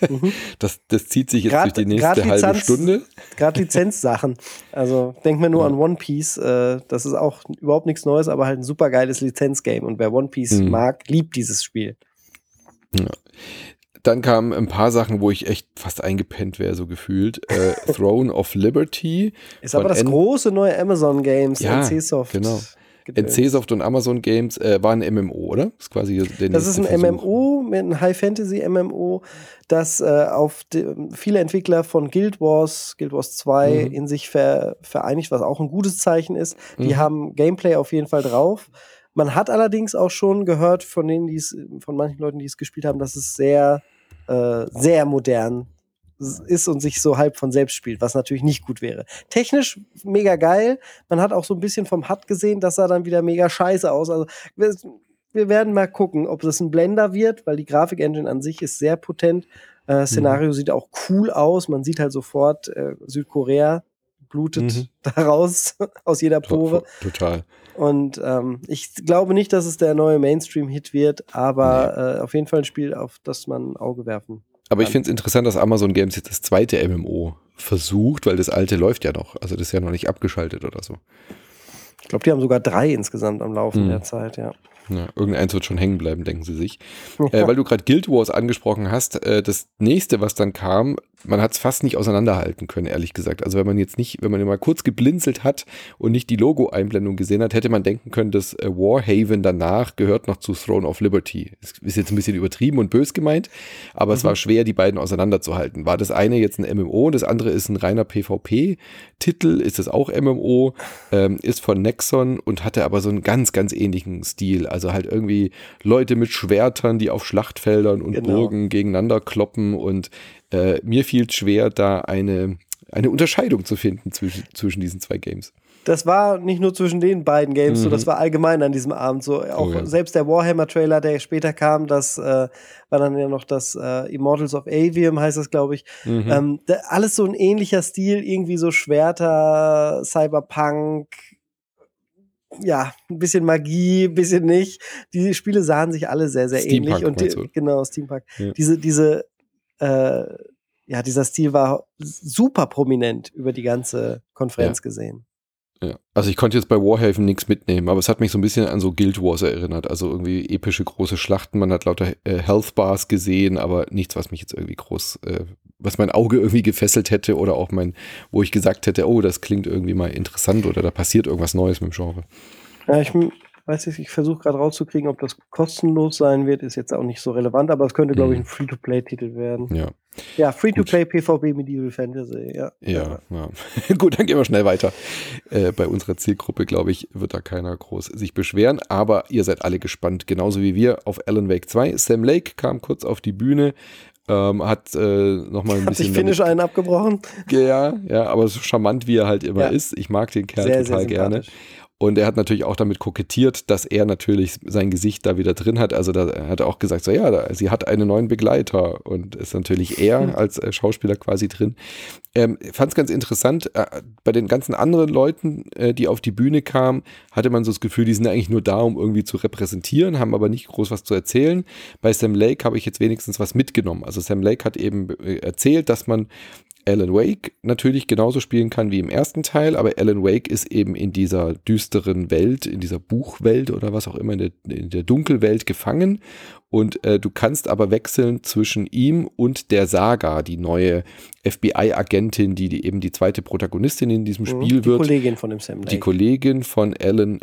S1: Mhm. Das, das zieht sich jetzt grad, durch die nächste halbe Lizenz, Stunde.
S2: Gerade Lizenzsachen. Also denk mir nur ja. an One Piece. Äh, das ist auch überhaupt nichts Neues, aber halt ein super geiles Lizenzgame. Und wer One Piece mhm. mag, liebt dieses Spiel.
S1: Ja. Dann kamen ein paar Sachen, wo ich echt fast eingepennt wäre, so gefühlt. Äh, Throne of Liberty.
S2: Ist aber das N große neue Amazon Games,
S1: ja, NC Soft. Genau. NC-Soft und Amazon Games äh, war ein MMO, oder?
S2: Das ist quasi der Das ist ein Versuch. MMO, mit einem High-Fantasy-MMO, das äh, auf viele Entwickler von Guild Wars, Guild Wars 2 mhm. in sich ver, vereinigt, was auch ein gutes Zeichen ist. Die mhm. haben Gameplay auf jeden Fall drauf. Man hat allerdings auch schon gehört von denen, die es, von manchen Leuten, die es gespielt haben, dass es sehr, äh, sehr modern ist und sich so halb von selbst spielt, was natürlich nicht gut wäre. Technisch mega geil. Man hat auch so ein bisschen vom HUD gesehen, das sah dann wieder mega scheiße aus. Also wir, wir werden mal gucken, ob das ein Blender wird, weil die Grafik-Engine an sich ist sehr potent. Äh, Szenario mhm. sieht auch cool aus. Man sieht halt sofort äh, Südkorea blutet mhm. daraus aus jeder Pore.
S1: Total.
S2: Und ähm, ich glaube nicht, dass es der neue Mainstream-Hit wird, aber nee. äh, auf jeden Fall ein Spiel, auf das man ein Auge werfen
S1: aber ich finde es interessant, dass Amazon Games jetzt das zweite MMO versucht, weil das alte läuft ja noch. Also das ist ja noch nicht abgeschaltet oder so.
S2: Ich glaube, die haben sogar drei insgesamt am Laufen hm. der Zeit, ja.
S1: Ja, irgendeins wird schon hängen bleiben, denken sie sich. Ja. Äh, weil du gerade Guild Wars angesprochen hast, äh, das nächste, was dann kam, man hat es fast nicht auseinanderhalten können, ehrlich gesagt. Also wenn man jetzt nicht, wenn man mal kurz geblinzelt hat und nicht die Logo-Einblendung gesehen hat, hätte man denken können, dass äh, Warhaven danach gehört noch zu Throne of Liberty. Das ist jetzt ein bisschen übertrieben und bös gemeint, aber mhm. es war schwer, die beiden auseinanderzuhalten. War das eine jetzt ein MMO, das andere ist ein reiner PvP-Titel, ist es auch MMO, ähm, ist von Nexon und hatte aber so einen ganz, ganz ähnlichen Stil. Also halt irgendwie Leute mit Schwertern, die auf Schlachtfeldern und genau. Burgen gegeneinander kloppen und äh, mir fiel schwer, da eine, eine Unterscheidung zu finden zwischen, zwischen diesen zwei Games.
S2: Das war nicht nur zwischen den beiden Games mhm. so, das war allgemein an diesem Abend so. Auch oh, ja. selbst der Warhammer-Trailer, der später kam, das äh, war dann ja noch das äh, Immortals of Avium, heißt das, glaube ich. Mhm. Ähm, da, alles so ein ähnlicher Stil, irgendwie so Schwerter, Cyberpunk, ja, ein bisschen Magie, ein bisschen nicht. Die Spiele sahen sich alle sehr, sehr Steampunk, ähnlich. Und die, genau, Steampunk. Ja. Diese, diese äh, ja, dieser Stil war super prominent über die ganze Konferenz ja. gesehen.
S1: Ja, also ich konnte jetzt bei Warhaven nichts mitnehmen, aber es hat mich so ein bisschen an so Guild Wars erinnert. Also irgendwie epische große Schlachten. Man hat lauter äh, Health Bars gesehen, aber nichts, was mich jetzt irgendwie groß, äh, was mein Auge irgendwie gefesselt hätte oder auch mein, wo ich gesagt hätte, oh, das klingt irgendwie mal interessant oder da passiert irgendwas Neues mit dem Genre.
S2: Ja, ich weiß ich, ich versuche gerade rauszukriegen, ob das kostenlos sein wird, ist jetzt auch nicht so relevant, aber es könnte, glaube ich, mhm. ein Free-to-Play-Titel werden.
S1: Ja.
S2: Ja, Free-to-Play PvP Medieval Fantasy, ja.
S1: Ja, ja. Gut, dann gehen wir schnell weiter. Äh, bei unserer Zielgruppe, glaube ich, wird da keiner groß sich beschweren, aber ihr seid alle gespannt, genauso wie wir auf Alan Wake 2. Sam Lake kam kurz auf die Bühne, ähm, hat äh, nochmal ein
S2: hat
S1: bisschen.
S2: Hat Finish einen abgebrochen?
S1: Ja, ja, aber so charmant wie er halt immer ja. ist. Ich mag den Kerl sehr, total sehr gerne. Und er hat natürlich auch damit kokettiert, dass er natürlich sein Gesicht da wieder drin hat. Also da hat er auch gesagt, so ja, da, sie hat einen neuen Begleiter und ist natürlich er hm. als äh, Schauspieler quasi drin. Ähm, Fand es ganz interessant, äh, bei den ganzen anderen Leuten, äh, die auf die Bühne kamen, hatte man so das Gefühl, die sind eigentlich nur da, um irgendwie zu repräsentieren, haben aber nicht groß was zu erzählen. Bei Sam Lake habe ich jetzt wenigstens was mitgenommen. Also Sam Lake hat eben äh, erzählt, dass man Alan Wake natürlich genauso spielen kann wie im ersten Teil, aber Alan Wake ist eben in dieser düsteren Welt, in dieser Buchwelt oder was auch immer, in der, in der Dunkelwelt gefangen. Und äh, du kannst aber wechseln zwischen ihm und der Saga, die neue FBI-Agentin, die, die, eben die zweite Protagonistin in diesem mhm, Spiel
S2: die
S1: wird.
S2: Die Kollegin von dem Sam
S1: Lake. Die Kollegin von Alan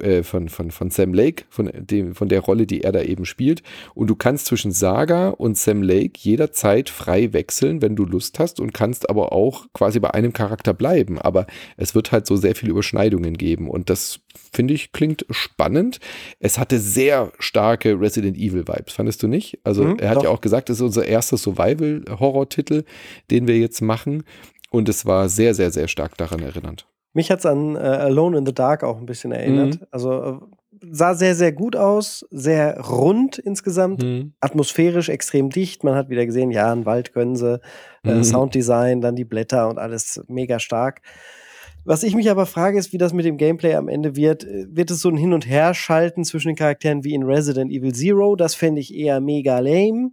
S1: äh, von, von, von Sam Lake, von, dem, von der Rolle, die er da eben spielt. Und du kannst zwischen Saga und Sam Lake jederzeit frei wechseln, wenn du Lust hast und kannst aber auch quasi bei einem Charakter bleiben. Aber es wird halt so sehr viele Überschneidungen geben und das finde ich klingt spannend. Es hatte sehr starke Resident Evil Vibes, fandest du nicht? Also mhm, er hat doch. ja auch gesagt, es ist unser erster Survival-Horror-Titel, den wir jetzt machen. Und es war sehr, sehr, sehr stark daran erinnernd.
S2: Mich hat es an äh, Alone in the Dark auch ein bisschen erinnert. Mhm. Also äh, sah sehr, sehr gut aus, sehr rund insgesamt, mhm. atmosphärisch extrem dicht. Man hat wieder gesehen, ja, einen Wald können sie, äh, mhm. Sounddesign, dann die Blätter und alles mega stark. Was ich mich aber frage, ist, wie das mit dem Gameplay am Ende wird. Äh, wird es so ein Hin- und Her-Schalten zwischen den Charakteren wie in Resident Evil Zero? Das fände ich eher mega lame.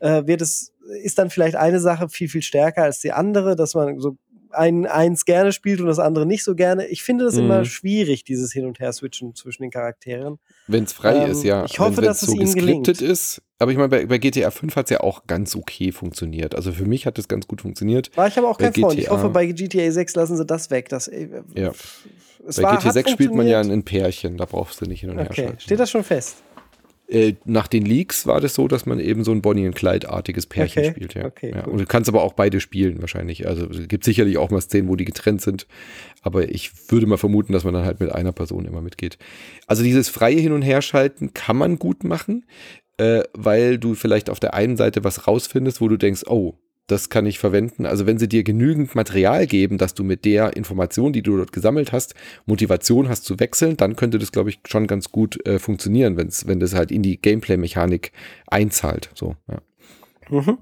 S2: Äh, wird es, ist dann vielleicht eine Sache viel, viel stärker als die andere, dass man so ein, eins gerne spielt und das andere nicht so gerne. Ich finde das mhm. immer schwierig, dieses Hin- und Her-Switchen zwischen den Charakteren.
S1: Wenn es frei ähm, ist, ja.
S2: Ich hoffe, wenn, dass es so ihnen gelingt.
S1: ist. Aber ich meine, bei, bei, GTA 5 hat es ja auch ganz okay funktioniert. Also für mich hat es ganz gut funktioniert.
S2: War ich aber auch kein Freund. Ich hoffe, bei GTA 6 lassen sie das weg. Das, äh,
S1: ja.
S2: Es
S1: Bei
S2: war,
S1: GT6
S2: hat
S1: spielt man ja ein Pärchen, da brauchst du nicht hin und her
S2: Okay, steht das schon fest?
S1: Äh, nach den Leaks war das so, dass man eben so ein Bonnie und Clyde-artiges Pärchen
S2: Okay,
S1: spielt. Ja.
S2: okay,
S1: ja. Und du kannst aber auch beide spielen wahrscheinlich. Also es gibt sicherlich auch mal Szenen, wo die getrennt sind. Aber ich würde mal vermuten, dass man dann halt mit einer Person immer mitgeht. Also dieses freie Hin- und Herschalten kann man gut machen, äh, weil du vielleicht auf der einen Seite was rausfindest, wo du denkst, oh, das kann ich verwenden. Also wenn sie dir genügend Material geben, dass du mit der Information, die du dort gesammelt hast, Motivation hast zu wechseln, dann könnte das, glaube ich, schon ganz gut äh, funktionieren, wenn's, wenn das halt in die Gameplay-Mechanik einzahlt. So, ja.
S2: Mhm.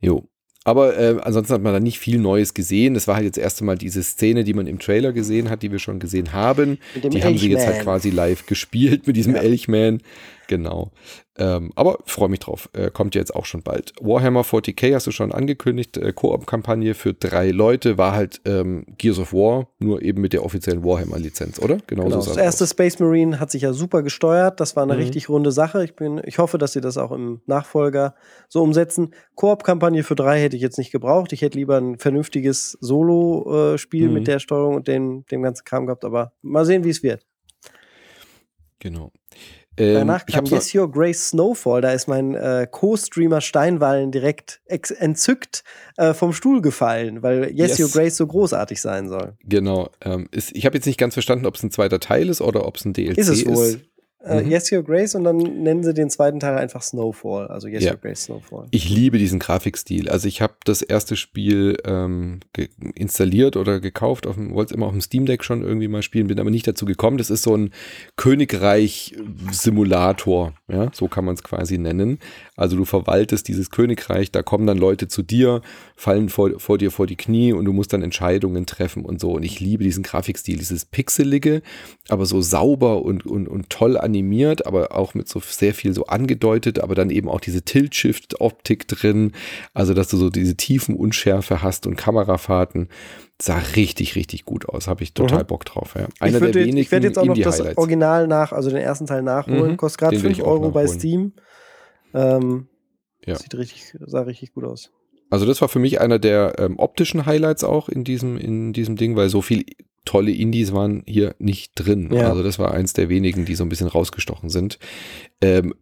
S1: Jo. Aber äh, ansonsten hat man da nicht viel Neues gesehen. Das war halt jetzt erst einmal diese Szene, die man im Trailer gesehen hat, die wir schon gesehen haben. Die haben sie jetzt halt quasi live gespielt mit diesem
S2: Ja.
S1: Elchman. Genau. Ähm, aber freue mich drauf. Äh, kommt ja jetzt auch schon bald. Warhammer 40k hast du schon angekündigt. Äh, Koop-Kampagne für drei Leute war halt ähm, Gears of War, nur eben mit der offiziellen Warhammer-Lizenz, oder? Genau,
S2: Genau,
S1: so
S2: das erste
S1: aus.
S2: Space Marine hat sich ja super gesteuert. Das war eine
S1: Mhm.
S2: richtig runde Sache. Ich, bin, ich hoffe, dass sie das auch im Nachfolger so umsetzen. Koop-Kampagne für drei hätte ich jetzt nicht gebraucht. Ich hätte lieber ein vernünftiges Solo-Spiel
S1: Mhm.
S2: mit der Steuerung und dem, dem ganzen Kram gehabt. Aber mal sehen, wie es wird.
S1: Genau. Ähm,
S2: Danach
S1: ich
S2: kam Yes Your Grace Snowfall. Da ist mein äh, Co-Streamer Steinwallen direkt entzückt äh, vom Stuhl gefallen, weil Yes,
S1: Yes.
S2: Your Grace so großartig sein soll.
S1: genau. Ähm, ist, ich habe jetzt nicht ganz verstanden, ob es ein zweiter Teil ist oder ob es ein DLC
S2: Ist es wohl. Äh,
S1: Mhm.
S2: Yes Your Grace und dann nennen sie den zweiten Teil einfach Snowfall. Also Yes
S1: Ja.
S2: Your Grace Snowfall.
S1: Ich liebe diesen Grafikstil. Also ich habe das erste Spiel ähm, installiert oder gekauft, auf dem- wollte es immer auf dem Steam Deck schon irgendwie mal spielen, bin aber nicht dazu gekommen. Das ist so ein Königreich-Simulator, ja, so kann man es quasi nennen. Also du verwaltest dieses Königreich, da kommen dann Leute zu dir, fallen vor, vor dir vor die Knie und du musst dann Entscheidungen treffen und so. Und ich liebe diesen Grafikstil, dieses Pixelige, aber so sauber und, und, und toll animiert, aber auch mit so sehr viel so angedeutet, aber dann eben auch diese Tilt-Shift-Optik drin, also dass du so diese tiefen Unschärfe hast und Kamerafahrten. Sah richtig, richtig gut aus. Habe ich total
S2: Mhm.
S1: Bock drauf. Ja.
S2: Ich
S1: Einer der
S2: würde jetzt-
S1: wenigen
S2: ich werde jetzt auch noch das. Original nach, also den ersten Teil nachholen.
S1: Mhm,
S2: Kostet gerade
S1: den will
S2: 5
S1: ich auch
S2: Euro bei. Steam. Ähm,
S1: Ja.
S2: Sieht richtig, sah richtig gut aus.
S1: Also das war für mich einer der ähm, optischen Highlights auch in diesem, in diesem Ding, weil so viel tolle Indies waren hier nicht drin.
S2: Ja.
S1: Also das war eins der wenigen, die so ein bisschen rausgestochen sind. Ähm,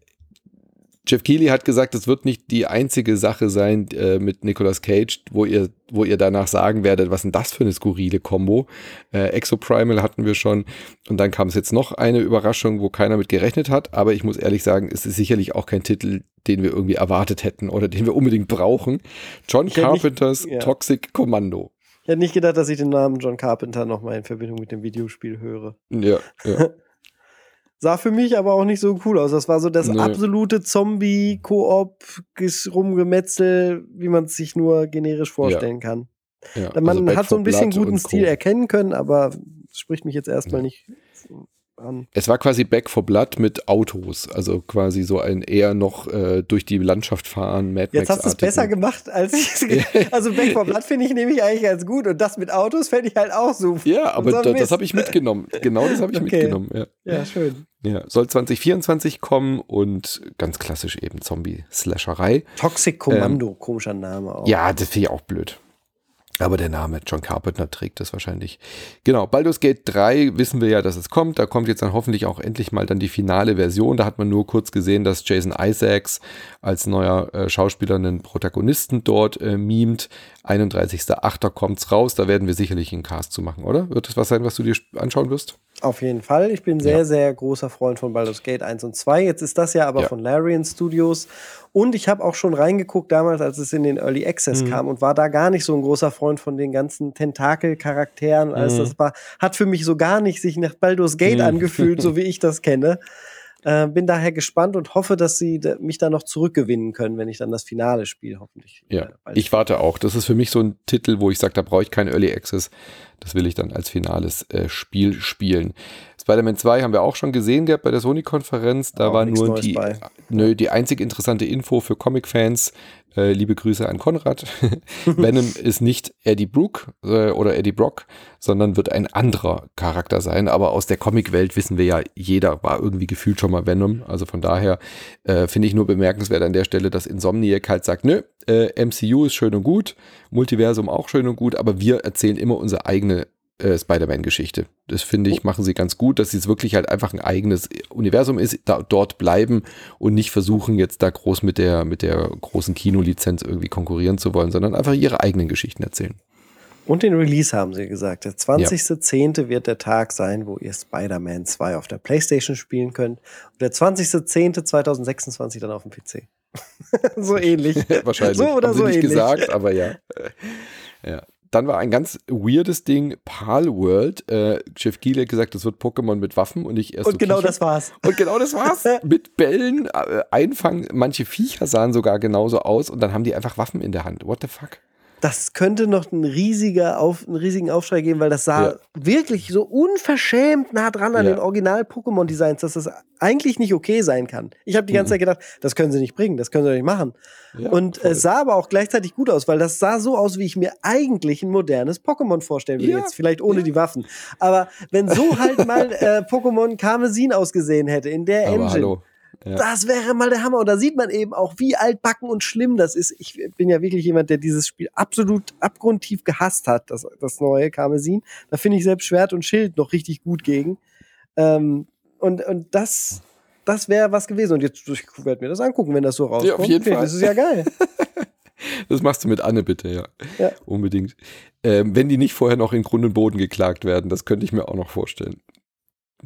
S1: Jeff Keighley hat gesagt, es wird nicht die einzige Sache sein äh, mit Nicolas Cage, wo ihr, wo ihr danach sagen werdet, was denn das für eine skurrile Kombo. Äh, Exoprimal hatten wir schon und dann kam es jetzt noch eine Überraschung, wo keiner mit gerechnet hat. Aber ich muss ehrlich sagen, es ist sicherlich auch kein Titel, den wir irgendwie erwartet hätten oder den wir unbedingt brauchen. John
S2: hätte nicht-
S1: Carpenters
S2: ja.
S1: Toxic Commando.
S2: Ich hätte nicht gedacht, dass ich den Namen John Carpenter nochmal in Verbindung mit dem Videospiel höre.
S1: Ja, ja.
S2: Sah für mich aber auch nicht so cool aus. Das war so das
S1: Nö.
S2: absolute Zombie-Koop-Rumgemetzel, wie man es sich nur generisch vorstellen kann.
S1: ja.
S2: Man
S1: Also
S2: hat so ein bisschen guten Stil
S1: Co.
S2: erkennen können, aber spricht mich jetzt erstmal
S1: Ja.
S2: nicht an.
S1: Es war quasi Back for Blood mit Autos, also quasi so ein eher noch äh, durch die Landschaft fahren, Mad
S2: Jetzt hast du es besser gemacht, als ich es Also Back for Blood finde ich nämlich eigentlich ganz gut und das mit Autos fände ich halt auch super.
S1: Ja, aber
S2: so
S1: da, das habe ich mitgenommen. Genau das habe ich
S2: Okay.
S1: mitgenommen. Ja.
S2: Ja, schön.
S1: ja, soll 2024 kommen und ganz klassisch eben Zombie-Slasherei.
S2: Toxic Commando, komischer Name auch.
S1: Ähm, Ja, das finde ich auch blöd. Aber der Name John Carpenter trägt das wahrscheinlich. Genau, Baldur's Gate 3 wissen wir ja, dass es kommt. Da kommt jetzt dann hoffentlich auch endlich mal dann die finale Version. Da hat man nur kurz gesehen, dass Jason Isaacs als neuer äh, Schauspieler einen Protagonisten dort äh, mimt. 31.08. kommt's raus. Da werden wir sicherlich einen Cast zu machen, oder? Wird das was sein, was du dir anschauen wirst?
S2: Auf jeden Fall. Ich bin sehr,
S1: Ja.
S2: sehr großer Freund von Baldur's Gate 1 und 2. Jetzt ist das ja aber
S1: Ja.
S2: von Larian Studios. Und ich habe auch schon reingeguckt damals, als es in den Early Access
S1: Mhm.
S2: kam und war da gar nicht so ein großer Freund von den ganzen Tentakel-Charakteren.
S1: Mhm.
S2: das war, hat für mich so gar nicht sich nach Baldur's Gate
S1: Mhm.
S2: angefühlt, so wie ich das kenne. Äh, bin daher gespannt und hoffe, dass sie mich da noch zurückgewinnen können, wenn ich dann das Finale spiele, hoffentlich.
S1: Ja,
S2: äh,
S1: ich warte auch. Das ist für mich so ein Titel, wo ich sage, da brauche ich kein Early Access. Das will ich dann als finales äh, Spiel spielen. Spider-Man 2 haben wir auch schon gesehen gehabt bei der Sony-Konferenz. Da
S2: Auch
S1: war nur
S2: Neues
S1: die,
S2: bei.
S1: nö, die einzig interessante Info für Comic-Fans. Äh, liebe Grüße an Konrad. Venom ist nicht Eddie Brooke äh, oder Eddie Brock, sondern wird ein anderer Charakter sein. Aber aus der Comic-Welt wissen wir ja, jeder war irgendwie gefühlt schon mal Venom. Also von daher äh, finde ich nur bemerkenswert an der Stelle, dass Insomniac halt sagt, nö, äh, MCU ist schön und gut, Multiversum auch schön und gut, aber wir erzählen immer unsere eigene äh, Spider-Man-Geschichte. Das finde ich, oh. machen sie ganz gut, dass sie es wirklich halt einfach ein eigenes Universum ist, da, dort bleiben und nicht versuchen, jetzt da groß mit der, mit der großen Kinolizenz irgendwie konkurrieren zu wollen, sondern einfach ihre eigenen Geschichten erzählen.
S2: Und den Release haben sie gesagt. Der 20.10. Ja. wird der Tag sein, wo ihr Spider-Man 2 auf der Playstation spielen könnt. Und der 20.10.2026 dann auf dem PC. so ähnlich.
S1: Wahrscheinlich. So oder haben so sie nicht ähnlich. gesagt, aber ja. ja. Dann war ein ganz weirdes Ding, Pal World. Äh, Jeff Keighley hat gesagt, das wird Pokémon mit Waffen und ich erst.
S2: Und so genau kichern. das war's.
S1: Und genau das war's. mit Bällen äh, einfangen. Manche Viecher sahen sogar genauso aus und dann haben die einfach Waffen in der Hand. What the fuck?
S2: Das könnte noch ein riesiger auf, einen riesigen Aufschrei geben, weil das sah ja. wirklich so unverschämt nah dran an ja. den Original-Pokémon-Designs, dass das eigentlich nicht okay sein kann. Ich habe die ganze mhm. Zeit gedacht, das können sie nicht bringen, das können sie nicht machen. Ja, und es sah aber auch gleichzeitig gut aus, weil das sah so aus, wie ich mir eigentlich ein modernes Pokémon vorstellen würde. Jetzt vielleicht ohne die Waffen. Aber wenn so halt mal äh, Pokémon Karmesin ausgesehen hätte in der aber Engine. Hallo ja. Das wäre mal der Hammer. Und da sieht man eben auch, wie altbacken und schlimm das ist. Ich bin ja wirklich jemand, der dieses Spiel absolut abgrundtief gehasst hat, das, das neue Karmesin. Da finde ich selbst Schwert und Schild noch richtig gut gegen. Ähm, und, und das, das wäre was gewesen. Und jetzt ich werde mir das angucken, wenn das so rauskommt. Ja,
S1: auf jeden Fall.
S2: Das ist ja geil.
S1: das machst du mit Anne bitte, ja. ja. Unbedingt. Ähm, wenn die nicht vorher noch in Grund und Boden geklagt werden, das könnte ich mir auch noch vorstellen.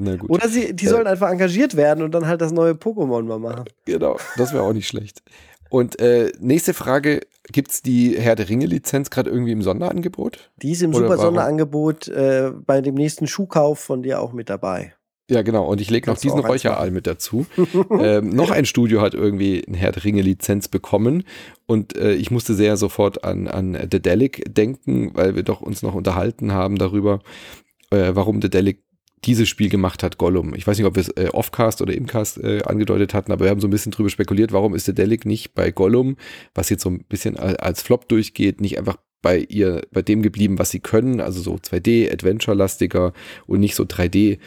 S2: Na gut. Oder sie, die sollen äh, einfach engagiert werden und dann halt das neue Pokémon mal machen.
S1: Genau, das wäre auch nicht schlecht. Und äh, nächste Frage: Gibt es die Herr der Ringe-Lizenz gerade irgendwie im Sonderangebot?
S2: Die ist im Oder super Sonderangebot äh, bei dem nächsten Schuhkauf von dir auch mit dabei.
S1: Ja, genau. Und ich lege noch diesen Räucheraal mit dazu. ähm, noch ein Studio hat irgendwie eine Herr der Ringe-Lizenz bekommen. Und äh, ich musste sehr sofort an, an The Delic denken, weil wir doch uns noch unterhalten haben darüber, äh, warum The Delic dieses Spiel gemacht hat, Gollum. Ich weiß nicht, ob wir es äh, Offcast oder Imcast äh, angedeutet hatten, aber wir haben so ein bisschen drüber spekuliert, warum ist der Delic nicht bei Gollum, was jetzt so ein bisschen als Flop durchgeht, nicht einfach bei ihr, bei dem geblieben, was sie können, also so 2D, Adventure-lastiger und nicht so 3D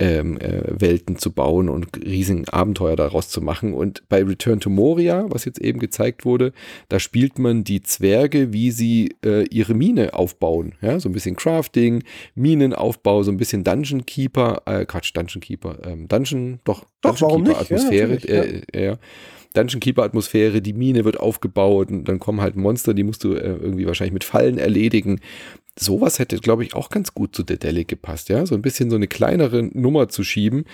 S1: ähm, äh, Welten zu bauen und riesigen Abenteuer daraus zu machen. Und bei Return to Moria, was jetzt eben gezeigt wurde, da spielt man die Zwerge, wie sie äh, ihre Mine aufbauen. Ja, so ein bisschen Crafting, Minenaufbau, so ein bisschen Dungeon Keeper, äh, Quatsch, Dungeon Keeper, ähm, Dungeon, doch,
S2: doch
S1: Dungeon
S2: Keeper
S1: Atmosphäre, ja, äh, ja. Dungeon Keeper Atmosphäre, die Mine wird aufgebaut und dann kommen halt Monster, die musst du äh, irgendwie wahrscheinlich mit Fallen erledigen sowas hätte, glaube ich, auch ganz gut zu Dedelic gepasst, ja. So ein bisschen so eine kleinere Nummer zu schieben.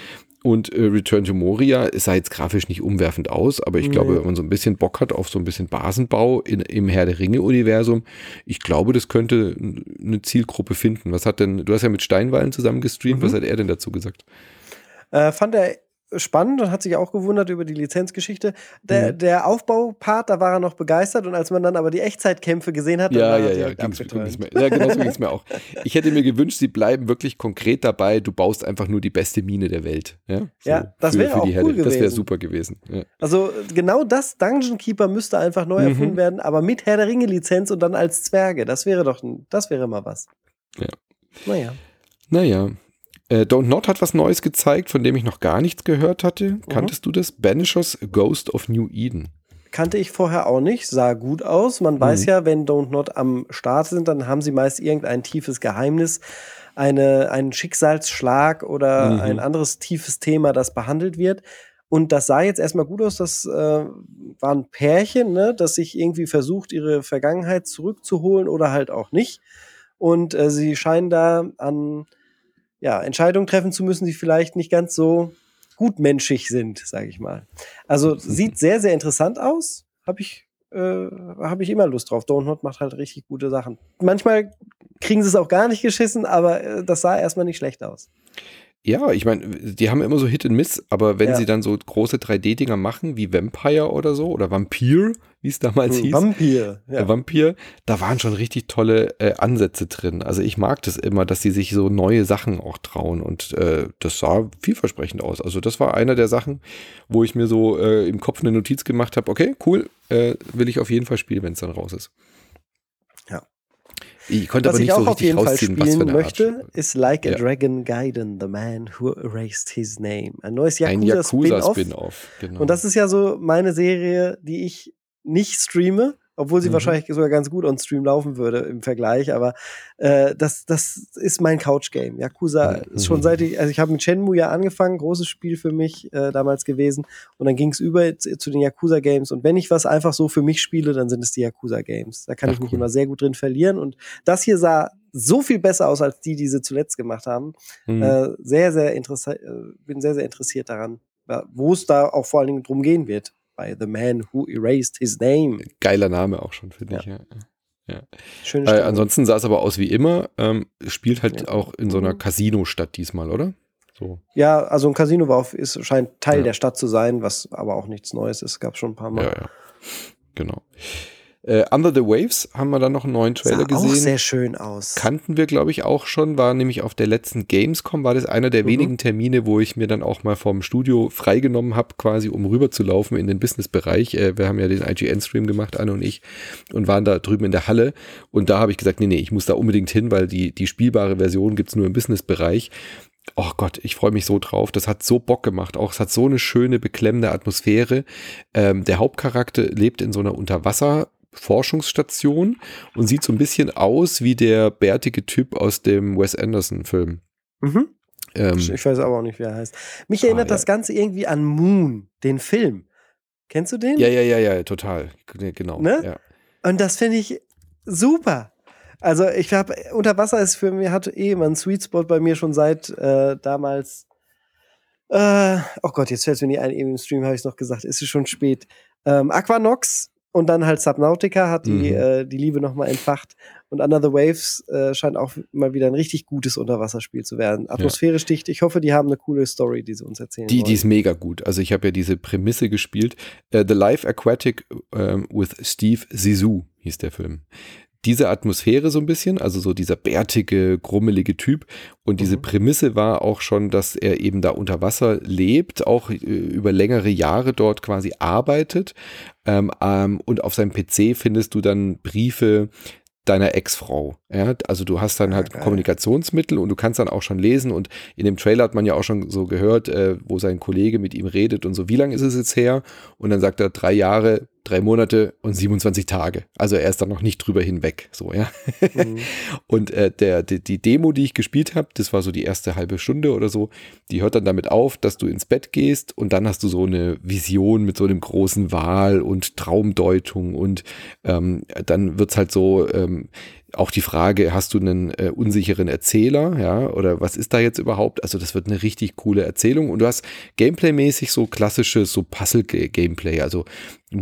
S1: Und äh, Return to Moria sah jetzt grafisch nicht umwerfend aus, aber ich nee. glaube, wenn man so ein bisschen Bock hat auf so ein bisschen Basenbau in, im Herr der Ringe-Universum, ich glaube, das könnte eine Zielgruppe finden. Was hat denn, du hast ja mit Steinwallen zusammen gestreamt, mhm. was hat er denn dazu gesagt?
S2: Äh, fand er spannend und hat sich auch gewundert über die Lizenzgeschichte. Der, mhm. der Aufbaupart, da war er noch begeistert und als man dann aber die Echtzeitkämpfe gesehen hat,
S1: ja, ja, ja, ging's, ging's mir, ja, genau so ging es mir auch. Ich hätte mir gewünscht, sie bleiben wirklich konkret dabei. Du baust einfach nur die beste Mine der Welt. Ja,
S2: so ja das wäre auch cool Herde. gewesen.
S1: Das wäre super gewesen. Ja.
S2: Also genau das Dungeon Keeper müsste einfach neu mhm. erfunden werden, aber mit Herr der Ringe Lizenz und dann als Zwerge. Das wäre doch, das wäre mal was.
S1: Ja.
S2: Naja.
S1: Naja, äh, Don't Not hat was Neues gezeigt, von dem ich noch gar nichts gehört hatte. Mhm. Kanntest du das? Banishers Ghost of New Eden.
S2: Kannte ich vorher auch nicht, sah gut aus. Man mhm. weiß ja, wenn Don't Not am Start sind, dann haben sie meist irgendein tiefes Geheimnis, eine, einen Schicksalsschlag oder mhm. ein anderes tiefes Thema, das behandelt wird. Und das sah jetzt erstmal gut aus. Das äh, war ein Pärchen, ne, das sich irgendwie versucht, ihre Vergangenheit zurückzuholen oder halt auch nicht. Und äh, sie scheinen da an ja, Entscheidungen treffen zu müssen, die vielleicht nicht ganz so gutmenschig sind, sage ich mal. Also sieht sehr, sehr interessant aus. Habe ich, äh, hab ich immer Lust drauf. Donut macht halt richtig gute Sachen. Manchmal kriegen sie es auch gar nicht geschissen, aber äh, das sah erstmal nicht schlecht aus.
S1: Ja, ich meine, die haben immer so Hit and Miss, aber wenn ja. sie dann so große 3D-Dinger machen, wie Vampire oder so, oder Vampir, wie es damals hm, hieß.
S2: Vampir,
S1: ja. Vampir, da waren schon richtig tolle äh, Ansätze drin. Also ich mag das immer, dass sie sich so neue Sachen auch trauen und äh, das sah vielversprechend aus. Also das war einer der Sachen, wo ich mir so äh, im Kopf eine Notiz gemacht habe, okay, cool, äh, will ich auf jeden Fall spielen, wenn es dann raus ist. Ich konnte
S2: was
S1: aber nicht
S2: ich auch
S1: so
S2: auf jeden Fall spielen möchte, ist Like a ja. Dragon Gaiden, The Man Who Erased His Name. Ein neues Yakuza-Spin-Off.
S1: Yakuza genau.
S2: Und das ist ja so meine Serie, die ich nicht streame, obwohl sie mhm. wahrscheinlich sogar ganz gut on Stream laufen würde im Vergleich. Aber äh, das, das ist mein Couch-Game. Yakuza mhm. ist schon seit ich, also ich habe mit Shenmue ja angefangen, großes Spiel für mich äh, damals gewesen. Und dann ging es über zu den Yakuza-Games. Und wenn ich was einfach so für mich spiele, dann sind es die Yakuza-Games. Da kann Ach, ich mich cool. immer sehr gut drin verlieren. Und das hier sah so viel besser aus als die, die sie zuletzt gemacht haben. Mhm. Äh, sehr, sehr interessant, äh, bin sehr, sehr interessiert daran, wo es da auch vor allen Dingen drum gehen wird. Bei The Man Who Erased His Name.
S1: Geiler Name auch schon, finde ja. ich. Ja. Ja. Äh, ansonsten sah es aber aus wie immer. Ähm, spielt halt ja. auch in so einer Casino-Stadt diesmal, oder?
S2: So. Ja, also ein Casino war auf, ist, scheint Teil ja. der Stadt zu sein, was aber auch nichts Neues ist. Gab schon ein paar Mal. Ja, ja.
S1: Genau. Äh, Under the Waves haben wir dann noch einen neuen Trailer Sah gesehen. Auch
S2: sehr schön aus.
S1: Kannten wir, glaube ich, auch schon. War nämlich auf der letzten Gamescom, war das einer der mhm. wenigen Termine, wo ich mir dann auch mal vom Studio freigenommen habe, quasi um rüber zu laufen in den Businessbereich. Äh, wir haben ja den IGN-Stream gemacht, Anne und ich, und waren da drüben in der Halle. Und da habe ich gesagt, nee, nee, ich muss da unbedingt hin, weil die, die spielbare Version gibt's nur im Businessbereich. Oh Gott, ich freue mich so drauf. Das hat so Bock gemacht. Auch es hat so eine schöne, beklemmende Atmosphäre. Ähm, der Hauptcharakter lebt in so einer Unterwasser- Forschungsstation und sieht so ein bisschen aus wie der bärtige Typ aus dem Wes Anderson-Film.
S2: Mhm. Ähm, ich weiß aber auch nicht, wie er heißt. Mich erinnert ah, ja. das Ganze irgendwie an Moon, den Film. Kennst du den?
S1: Ja, ja, ja, ja, total. Genau. Ne? Ja.
S2: Und das finde ich super. Also ich habe, unter Wasser ist für mich, hat eh immer ein Sweet Spot bei mir schon seit äh, damals. Äh, oh Gott, jetzt fällt es mir nicht ein, eben im Stream habe ich es noch gesagt, ist es schon spät. Ähm, Aquanox und dann halt Subnautica hat die, mhm. äh, die Liebe nochmal entfacht. Und Under the Waves äh, scheint auch mal wieder ein richtig gutes Unterwasserspiel zu werden. Atmosphärisch ja. dicht. Ich hoffe, die haben eine coole Story, die sie uns erzählen.
S1: Die, wollen. die ist mega gut. Also ich habe ja diese Prämisse gespielt. Uh, the Life Aquatic um, with Steve Zissou hieß der Film diese Atmosphäre so ein bisschen, also so dieser bärtige, grummelige Typ. Und diese mhm. Prämisse war auch schon, dass er eben da unter Wasser lebt, auch äh, über längere Jahre dort quasi arbeitet. Ähm, ähm, und auf seinem PC findest du dann Briefe deiner Ex-Frau. Ja, also du hast dann halt ja, Kommunikationsmittel und du kannst dann auch schon lesen und in dem Trailer hat man ja auch schon so gehört, äh, wo sein Kollege mit ihm redet und so, wie lange ist es jetzt her? Und dann sagt er drei Jahre, drei Monate und 27 Tage. Also er ist dann noch nicht drüber hinweg, so, ja. Mhm. und äh, der, die, die Demo, die ich gespielt habe, das war so die erste halbe Stunde oder so, die hört dann damit auf, dass du ins Bett gehst und dann hast du so eine Vision mit so einem großen Wal und Traumdeutung und ähm, dann wird's halt so, ähm, auch die Frage, hast du einen äh, unsicheren Erzähler, ja, oder was ist da jetzt überhaupt? Also das wird eine richtig coole Erzählung und du hast Gameplay-mäßig so klassisches, so Puzzle-Gameplay. Also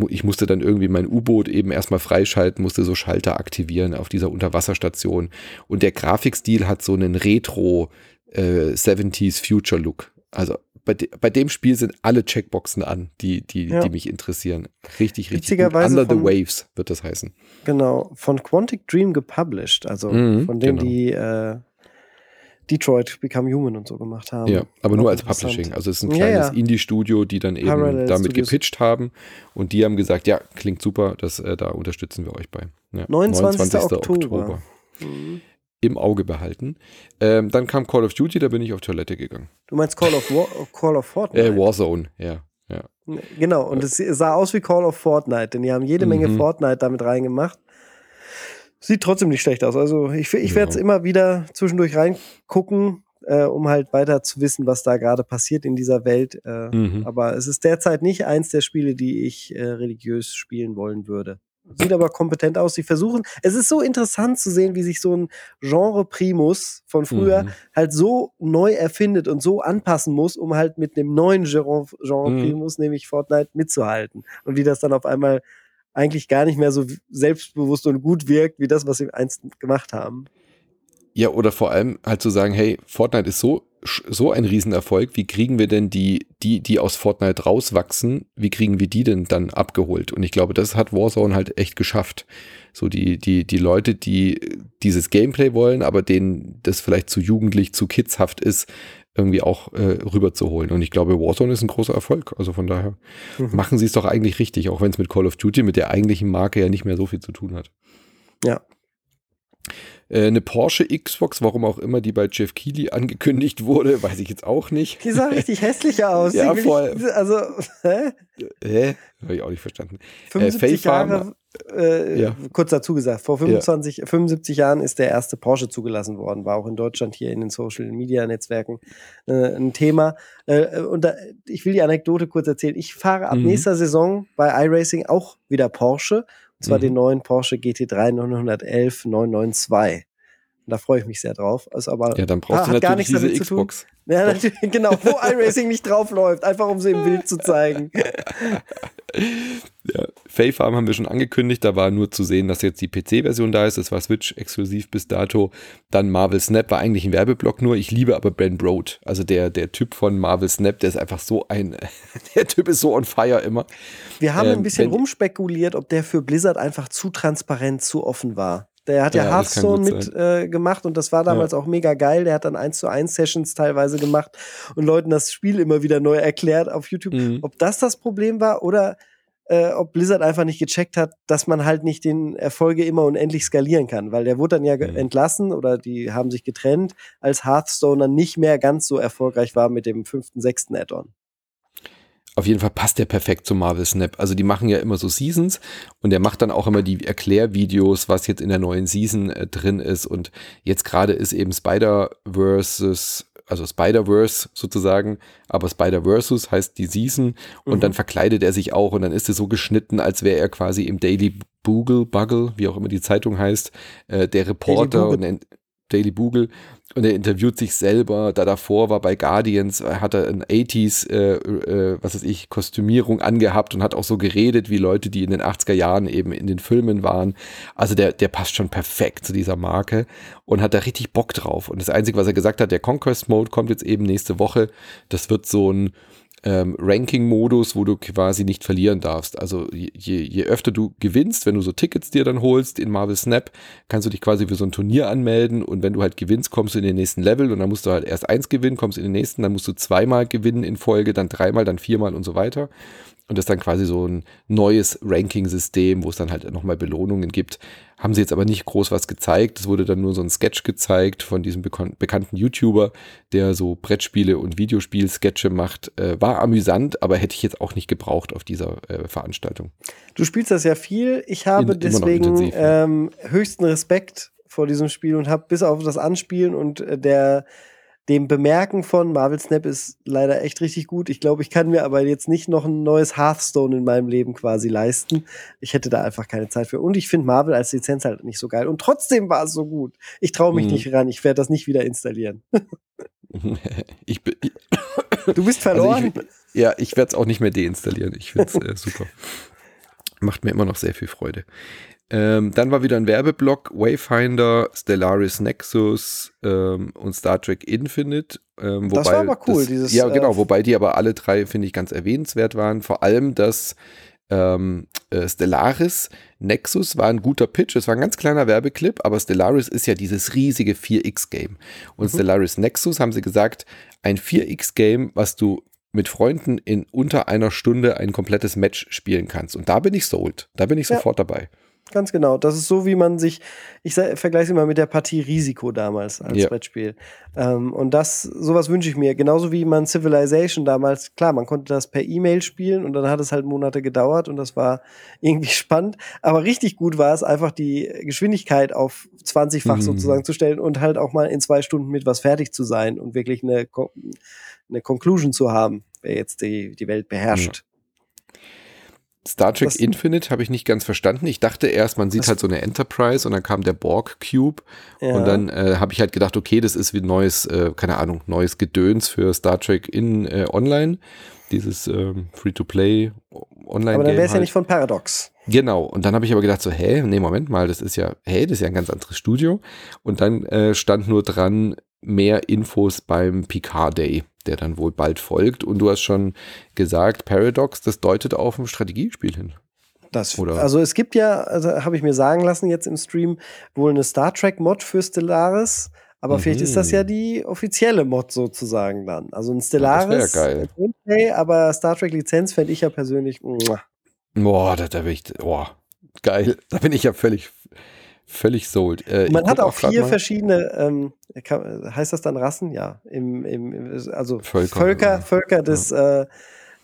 S1: ich musste dann irgendwie mein U-Boot eben erstmal freischalten, musste so Schalter aktivieren auf dieser Unterwasserstation und der Grafikstil hat so einen Retro äh, 70s Future Look. Also bei, de, bei dem Spiel sind alle Checkboxen an, die, die, ja. die mich interessieren. Richtig, richtig. Gut. Under von, the Waves wird das heißen.
S2: Genau, von Quantic Dream gepublished, also mhm, von denen, genau. die äh, Detroit Become Human und so gemacht haben.
S1: Ja, aber nur als Publishing. Also es ist ein kleines ja, ja. Indie-Studio, die dann eben Parallel damit Studios. gepitcht haben und die haben gesagt, ja, klingt super, das, äh, da unterstützen wir euch bei. Ja,
S2: 29. 29. Oktober. Oktober.
S1: Mhm im Auge behalten. Ähm, dann kam Call of Duty, da bin ich auf Toilette gegangen.
S2: Du meinst Call of, War, Call of Fortnite?
S1: Äh, Warzone, ja. ja.
S2: Genau, und es sah aus wie Call of Fortnite, denn die haben jede Menge mhm. Fortnite damit reingemacht. Sieht trotzdem nicht schlecht aus. Also ich, ich werde es ja. immer wieder zwischendurch reingucken, äh, um halt weiter zu wissen, was da gerade passiert in dieser Welt. Äh, mhm. Aber es ist derzeit nicht eins der Spiele, die ich äh, religiös spielen wollen würde sieht aber kompetent aus. Sie versuchen, es ist so interessant zu sehen, wie sich so ein Genre Primus von früher mhm. halt so neu erfindet und so anpassen muss, um halt mit dem neuen Genre, Genre mhm. Primus, nämlich Fortnite, mitzuhalten. Und wie das dann auf einmal eigentlich gar nicht mehr so selbstbewusst und gut wirkt, wie das, was sie einst gemacht haben.
S1: Ja, oder vor allem halt zu sagen, hey, Fortnite ist so so ein Riesenerfolg, wie kriegen wir denn die, die, die aus Fortnite rauswachsen, wie kriegen wir die denn dann abgeholt? Und ich glaube, das hat Warzone halt echt geschafft. So die, die, die Leute, die dieses Gameplay wollen, aber denen das vielleicht zu jugendlich, zu kidshaft ist, irgendwie auch äh, rüberzuholen. Und ich glaube, Warzone ist ein großer Erfolg. Also von daher mhm. machen sie es doch eigentlich richtig, auch wenn es mit Call of Duty, mit der eigentlichen Marke ja nicht mehr so viel zu tun hat.
S2: Ja.
S1: Äh, eine Porsche Xbox, warum auch immer die bei Jeff Keighley angekündigt wurde, weiß ich jetzt auch nicht.
S2: Die sah richtig hässlich aus.
S1: ja, voll.
S2: Ich, also, hä?
S1: Hä? Habe ich auch nicht verstanden.
S2: 75 äh, Jahre, äh, ja. kurz dazu gesagt, vor 25, ja. 75 Jahren ist der erste Porsche zugelassen worden, war auch in Deutschland hier in den Social Media Netzwerken äh, ein Thema. Äh, und da, ich will die Anekdote kurz erzählen. Ich fahre ab mhm. nächster Saison bei iRacing auch wieder Porsche, und zwar mhm. den neuen Porsche GT3 911 992. Und da freue ich mich sehr drauf. Also aber
S1: ja, dann brauchst ah, du natürlich diese Xbox.
S2: Ja, natürlich, genau, wo iRacing nicht draufläuft, einfach um sie im Bild zu zeigen.
S1: ja, Fae Farm haben wir schon angekündigt, da war nur zu sehen, dass jetzt die PC-Version da ist, das war Switch exklusiv bis dato. Dann Marvel Snap war eigentlich ein Werbeblock nur, ich liebe aber Ben Broad, also der, der Typ von Marvel Snap, der ist einfach so ein, der Typ ist so on fire immer.
S2: Wir haben ähm, ein bisschen rumspekuliert, ob der für Blizzard einfach zu transparent, zu offen war. Der hat ja, ja Hearthstone mit äh, gemacht und das war damals ja. auch mega geil. Der hat dann 1 zu 1 Sessions teilweise gemacht und Leuten das Spiel immer wieder neu erklärt auf YouTube. Mhm. Ob das das Problem war oder äh, ob Blizzard einfach nicht gecheckt hat, dass man halt nicht den Erfolge immer unendlich skalieren kann, weil der wurde dann ja mhm. entlassen oder die haben sich getrennt, als Hearthstone dann nicht mehr ganz so erfolgreich war mit dem fünften, sechsten Add-on
S1: auf jeden Fall passt der perfekt zum Marvel Snap. Also die machen ja immer so Seasons und der macht dann auch immer die Erklärvideos, was jetzt in der neuen Season äh, drin ist. Und jetzt gerade ist eben Spider-Versus, also Spider-Verse sozusagen, aber Spider-Versus heißt die Season und mhm. dann verkleidet er sich auch und dann ist es so geschnitten, als wäre er quasi im Daily Bugle, Buggle, wie auch immer die Zeitung heißt, äh, der Reporter und Daily Bugle und er interviewt sich selber. Da davor war bei Guardians, hat er ein 80s, äh, äh, was weiß ich, Kostümierung angehabt und hat auch so geredet wie Leute, die in den 80er Jahren eben in den Filmen waren. Also der, der passt schon perfekt zu dieser Marke und hat da richtig Bock drauf. Und das Einzige, was er gesagt hat, der Conquest Mode kommt jetzt eben nächste Woche. Das wird so ein ähm, Ranking-Modus, wo du quasi nicht verlieren darfst. Also je, je öfter du gewinnst, wenn du so Tickets dir dann holst in Marvel Snap, kannst du dich quasi für so ein Turnier anmelden und wenn du halt gewinnst, kommst du in den nächsten Level und dann musst du halt erst eins gewinnen, kommst in den nächsten, dann musst du zweimal gewinnen in Folge, dann dreimal, dann viermal und so weiter. Und das ist dann quasi so ein neues Ranking-System, wo es dann halt nochmal Belohnungen gibt. Haben sie jetzt aber nicht groß was gezeigt. Es wurde dann nur so ein Sketch gezeigt von diesem bekannten YouTuber, der so Brettspiele und Videospiel-Sketche macht. Äh, war amüsant, aber hätte ich jetzt auch nicht gebraucht auf dieser äh, Veranstaltung.
S2: Du spielst das ja viel. Ich habe In, deswegen ähm, höchsten Respekt vor diesem Spiel und habe bis auf das Anspielen und äh, der dem Bemerken von Marvel Snap ist leider echt richtig gut. Ich glaube, ich kann mir aber jetzt nicht noch ein neues Hearthstone in meinem Leben quasi leisten. Ich hätte da einfach keine Zeit für. Und ich finde Marvel als Lizenz halt nicht so geil. Und trotzdem war es so gut. Ich traue mich mhm. nicht ran. Ich werde das nicht wieder installieren.
S1: ich bin,
S2: du bist verloren.
S1: Also ich, ja, ich werde es auch nicht mehr deinstallieren. Ich finde es äh, super. Macht mir immer noch sehr viel Freude. Ähm, dann war wieder ein Werbeblock, Wayfinder, Stellaris Nexus ähm, und Star Trek Infinite. Ähm, das war aber cool. Das, dieses, ja, genau, äh, wobei die aber alle drei, finde ich, ganz erwähnenswert waren. Vor allem das ähm, äh, Stellaris Nexus war ein guter Pitch. Es war ein ganz kleiner Werbeclip, aber Stellaris ist ja dieses riesige 4X-Game. Und mhm. Stellaris Nexus haben sie gesagt, ein 4X-Game, was du mit Freunden in unter einer Stunde ein komplettes Match spielen kannst. Und da bin ich sold. Da bin ich ja. sofort dabei.
S2: Ganz genau. Das ist so, wie man sich, ich vergleiche es immer mit der Partie Risiko damals als ja. Brettspiel. Ähm, und das, sowas wünsche ich mir. Genauso wie man Civilization damals, klar, man konnte das per E-Mail spielen und dann hat es halt Monate gedauert und das war irgendwie spannend. Aber richtig gut war es, einfach die Geschwindigkeit auf 20-fach mhm. sozusagen zu stellen und halt auch mal in zwei Stunden mit was fertig zu sein und wirklich eine, eine Conclusion zu haben, wer jetzt die, die Welt beherrscht.
S1: Star Trek das, Infinite habe ich nicht ganz verstanden. Ich dachte erst, man sieht halt so eine Enterprise und dann kam der Borg Cube ja. und dann äh, habe ich halt gedacht, okay, das ist wie neues, äh, keine Ahnung, neues Gedöns für Star Trek in äh, Online, dieses ähm, Free-to-Play Online.
S2: Aber dann wäre es halt. ja nicht von Paradox.
S1: Genau. Und dann habe ich aber gedacht so, hä, nee, Moment mal, das ist ja, hä, das ist ja ein ganz anderes Studio. Und dann äh, stand nur dran mehr Infos beim Picard Day der dann wohl bald folgt. Und du hast schon gesagt, Paradox, das deutet auf ein Strategiespiel hin.
S2: Das, Oder? Also es gibt ja, also habe ich mir sagen lassen jetzt im Stream, wohl eine Star Trek Mod für Stellaris. Aber mhm. vielleicht ist das ja die offizielle Mod sozusagen dann. Also ein Stellaris,
S1: ja, geil.
S2: Gameplay, aber Star Trek Lizenz fände ich ja persönlich.
S1: Boah, da, da bin ich, boah, geil. Da bin ich ja völlig, völlig sold.
S2: Äh, Man hat auch vier verschiedene, ähm, kann, heißt das dann Rassen? Ja, im, im, also Völker, Völker, ja. Völker des ja. äh,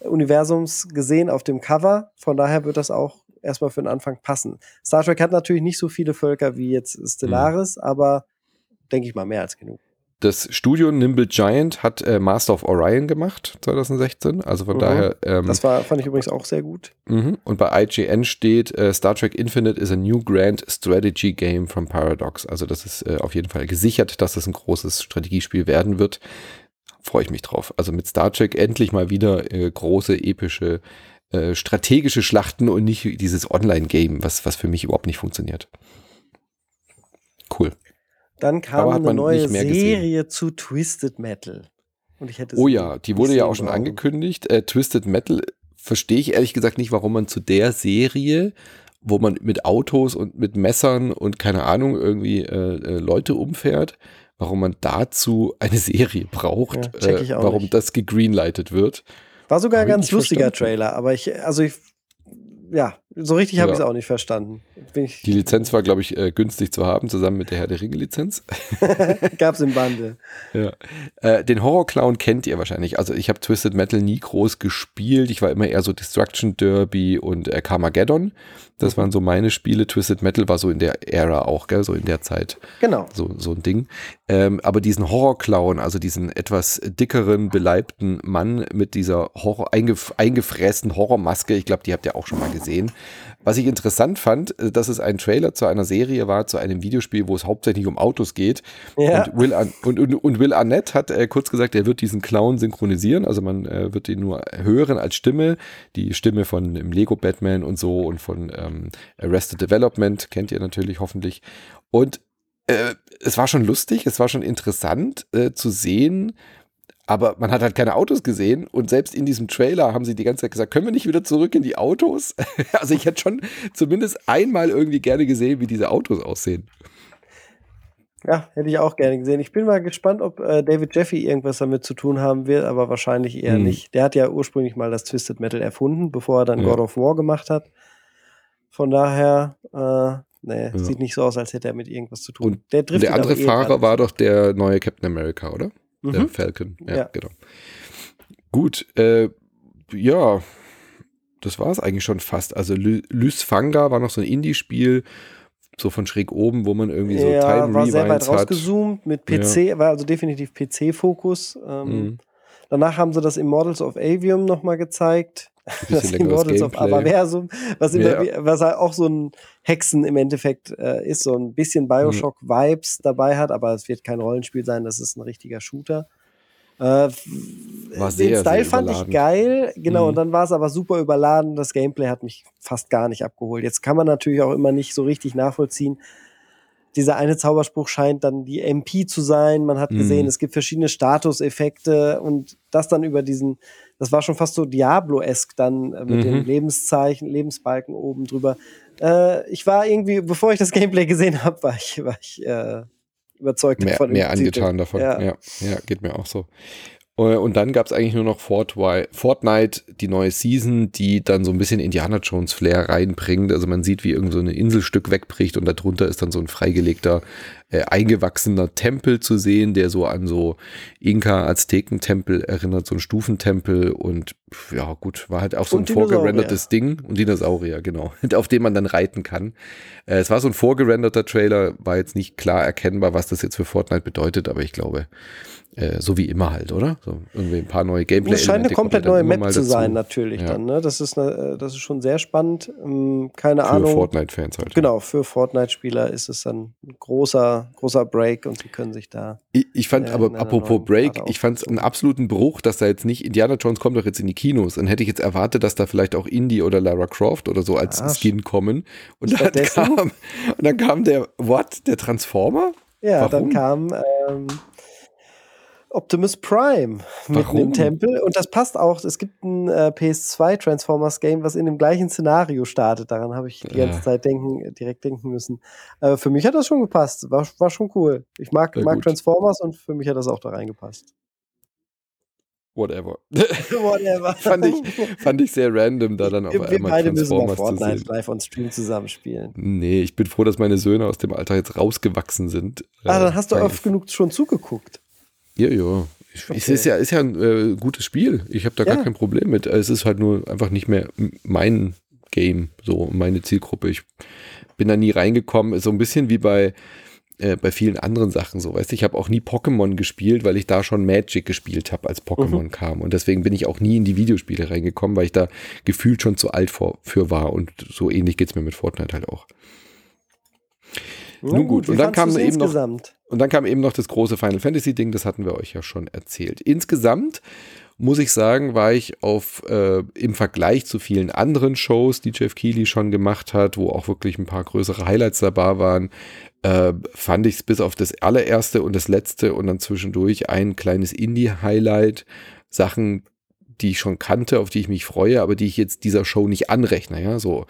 S2: Universums gesehen auf dem Cover. Von daher wird das auch erstmal für den Anfang passen. Star Trek hat natürlich nicht so viele Völker wie jetzt Stellaris, mhm. aber denke ich mal mehr als genug.
S1: Das Studio Nimble Giant hat äh, Master of Orion gemacht 2016. Also von mhm. daher.
S2: Ähm, das war, fand ich übrigens auch sehr gut.
S1: Mhm. Und bei IGN steht, äh, Star Trek Infinite is a new grand strategy game from Paradox. Also das ist äh, auf jeden Fall gesichert, dass es ein großes Strategiespiel werden wird. Freue ich mich drauf. Also mit Star Trek endlich mal wieder äh, große, epische, äh, strategische Schlachten und nicht dieses Online-Game, was, was für mich überhaupt nicht funktioniert. Cool.
S2: Dann kam eine neue Serie gesehen. zu Twisted Metal.
S1: Und ich hätte oh ja, die wurde ja auch schon angekündigt. Äh, Twisted Metal verstehe ich ehrlich gesagt nicht, warum man zu der Serie, wo man mit Autos und mit Messern und keine Ahnung irgendwie äh, äh Leute umfährt, warum man dazu eine Serie braucht, ja, äh, warum nicht. das gegreenlightet wird.
S2: War sogar ein ganz lustiger verstanden. Trailer, aber ich, also ich ja, so richtig habe ja. ich es auch nicht verstanden.
S1: die Lizenz war, glaube ich, äh, günstig zu haben, zusammen mit der Herr der Ringe-Lizenz.
S2: Gab es im Bande.
S1: Ja. Äh, den Horror-Clown kennt ihr wahrscheinlich. Also ich habe Twisted Metal nie groß gespielt. Ich war immer eher so Destruction Derby und äh, Carmageddon. Das mhm. waren so meine Spiele. Twisted Metal war so in der Ära auch, gell? so in der Zeit.
S2: Genau.
S1: So, so ein Ding. Ähm, aber diesen Horror-Clown, also diesen etwas dickeren, beleibten Mann mit dieser Horror eingef eingefrästen Horrormaske, ich glaube, die habt ihr auch schon mal gesehen. Was ich interessant fand, äh, dass es ein Trailer zu einer Serie war, zu einem Videospiel, wo es hauptsächlich um Autos geht. Ja. Und, Will und, und, und, Will Arnett hat äh, kurz gesagt, er wird diesen Clown synchronisieren. Also man äh, wird ihn nur hören als Stimme. Die Stimme von im Lego Batman und so und von ähm, Arrested Development kennt ihr natürlich hoffentlich. Und äh, es war schon lustig, es war schon interessant äh, zu sehen, aber man hat halt keine Autos gesehen und selbst in diesem Trailer haben sie die ganze Zeit gesagt, können wir nicht wieder zurück in die Autos? also ich hätte schon zumindest einmal irgendwie gerne gesehen, wie diese Autos aussehen.
S2: Ja, hätte ich auch gerne gesehen. Ich bin mal gespannt, ob äh, David Jeffy irgendwas damit zu tun haben wird, aber wahrscheinlich eher hm. nicht. Der hat ja ursprünglich mal das Twisted Metal erfunden, bevor er dann ja. God of War gemacht hat. Von daher, äh, nee, ja. sieht nicht so aus, als hätte er mit irgendwas zu tun.
S1: Und der, der andere eh Fahrer war doch der neue Captain America, oder? Mhm. Der Falcon. Ja, ja. genau. Gut, äh, ja, das war es eigentlich schon fast. Also Lysfanga war noch so ein Indie-Spiel, so von schräg oben, wo man irgendwie so
S2: ja, Time war sehr weit rausgezoomt mit PC, ja. war also definitiv PC-Fokus. Ähm, mhm. Danach haben sie das Immortals of Avium nochmal gezeigt. Das Immortals of Avaversum, was, immer, ja. was auch so ein Hexen im Endeffekt äh, ist, so ein bisschen Bioshock-Vibes mhm. dabei hat, aber es wird kein Rollenspiel sein, das ist ein richtiger Shooter. Äh, war sehr, den Style fand ich geil, genau, mhm. und dann war es aber super überladen. Das Gameplay hat mich fast gar nicht abgeholt. Jetzt kann man natürlich auch immer nicht so richtig nachvollziehen, dieser eine Zauberspruch scheint dann die MP zu sein. Man hat gesehen, mhm. es gibt verschiedene Statuseffekte und das dann über diesen, das war schon fast so Diablo-esk dann äh, mit mhm. den Lebenszeichen, Lebensbalken oben drüber. Äh, ich war irgendwie, bevor ich das Gameplay gesehen habe, war ich, war ich äh, überzeugt
S1: mehr, davon. Mehr angetan davon. Ja. ja. Ja, geht mir auch so. Äh, und dann gab es eigentlich nur noch Fortnite, die neue Season, die dann so ein bisschen Indiana Jones Flair reinbringt. Also man sieht, wie irgend so ein Inselstück wegbricht und darunter ist dann so ein freigelegter, äh, eingewachsener Tempel zu sehen, der so an so Inka-Azteken-Tempel erinnert, so ein Stufentempel und ja gut, war halt auch so und ein vorgerendertes Ding und Dinosaurier, genau, auf dem man dann reiten kann. Äh, es war so ein vorgerenderter Trailer, war jetzt nicht klar erkennbar, was das jetzt für Fortnite bedeutet, aber ich glaube, äh, so wie immer halt, oder? So irgendwie ein paar neue gameplay
S2: Es scheint eine komplett neue Map zu sein, natürlich ja. dann. Ne? Das, ist eine, äh, das ist schon sehr spannend. Ähm, keine für Ahnung.
S1: Für Fortnite-Fans halt.
S2: Genau, für Fortnite-Spieler ist es dann ein großer, großer Break und sie können sich da.
S1: Ich, ich fand äh, aber, apropos Break, ich fand es einen absoluten Bruch, dass da jetzt nicht Indiana Jones kommt doch jetzt in die Kinos. Dann hätte ich jetzt erwartet, dass da vielleicht auch Indie oder Lara Croft oder so als ah, Skin kommen. Und dann, kam, und dann kam der, what? Der Transformer?
S2: Ja, Warum? dann kam. Ähm, Optimus Prime mitten Warum? im Tempel. Und das passt auch. Es gibt ein äh, PS2 Transformers Game, was in dem gleichen Szenario startet. Daran habe ich die ganze Zeit denken, direkt denken müssen. Äh, für mich hat das schon gepasst. War, war schon cool. Ich mag, mag Transformers und für mich hat das auch da reingepasst.
S1: whatever. whatever. fand, ich, fand ich sehr random, da dann auf
S2: wir,
S1: einmal
S2: beide Transformers müssen Fortnite zu sehen. live on Stream zusammenspielen.
S1: Nee, ich bin froh, dass meine Söhne aus dem Alter jetzt rausgewachsen sind.
S2: Ah, dann hast du oft genug schon zugeguckt.
S1: Ja, ja. Okay. Es ist ja, ist ja ein äh, gutes Spiel. Ich habe da ja. gar kein Problem mit. Es ist halt nur einfach nicht mehr mein Game, so meine Zielgruppe. Ich bin da nie reingekommen. Ist so ein bisschen wie bei äh, bei vielen anderen Sachen so. Weißt du, ich habe auch nie Pokémon gespielt, weil ich da schon Magic gespielt habe, als Pokémon mhm. kam. Und deswegen bin ich auch nie in die Videospiele reingekommen, weil ich da gefühlt schon zu alt vor, für war. Und so ähnlich geht es mir mit Fortnite halt auch.
S2: Nun gut, und dann kam eben noch
S1: und dann kam eben noch das große Final Fantasy Ding, das hatten wir euch ja schon erzählt. Insgesamt muss ich sagen, war ich auf äh, im Vergleich zu vielen anderen Shows, die Jeff Keighley schon gemacht hat, wo auch wirklich ein paar größere Highlights dabei waren, äh, fand ich es bis auf das allererste und das letzte und dann zwischendurch ein kleines Indie-Highlight, Sachen, die ich schon kannte, auf die ich mich freue, aber die ich jetzt dieser Show nicht anrechne. Ja, so.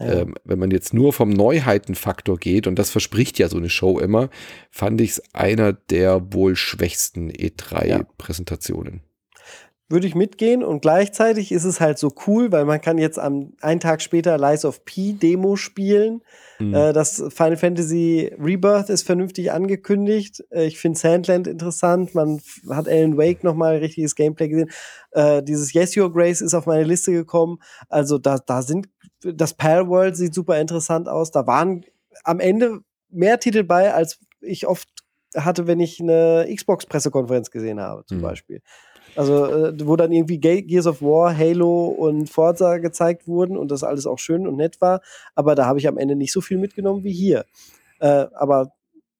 S1: Ja. Ähm, wenn man jetzt nur vom Neuheitenfaktor geht, und das verspricht ja so eine Show immer, fand ich es einer der wohl schwächsten E3-Präsentationen. Ja
S2: würde ich mitgehen und gleichzeitig ist es halt so cool, weil man kann jetzt am einen Tag später Lies of P Demo spielen. Mhm. Äh, das Final Fantasy Rebirth ist vernünftig angekündigt. Äh, ich finde Sandland interessant. Man hat Alan Wake nochmal richtiges Gameplay gesehen. Äh, dieses Yes Your Grace ist auf meine Liste gekommen. Also da, da sind das Pal World sieht super interessant aus. Da waren am Ende mehr Titel bei, als ich oft hatte, wenn ich eine Xbox-Pressekonferenz gesehen habe, zum mhm. Beispiel. Also, äh, wo dann irgendwie Gears of War, Halo und Forza gezeigt wurden und das alles auch schön und nett war. Aber da habe ich am Ende nicht so viel mitgenommen wie hier. Äh, aber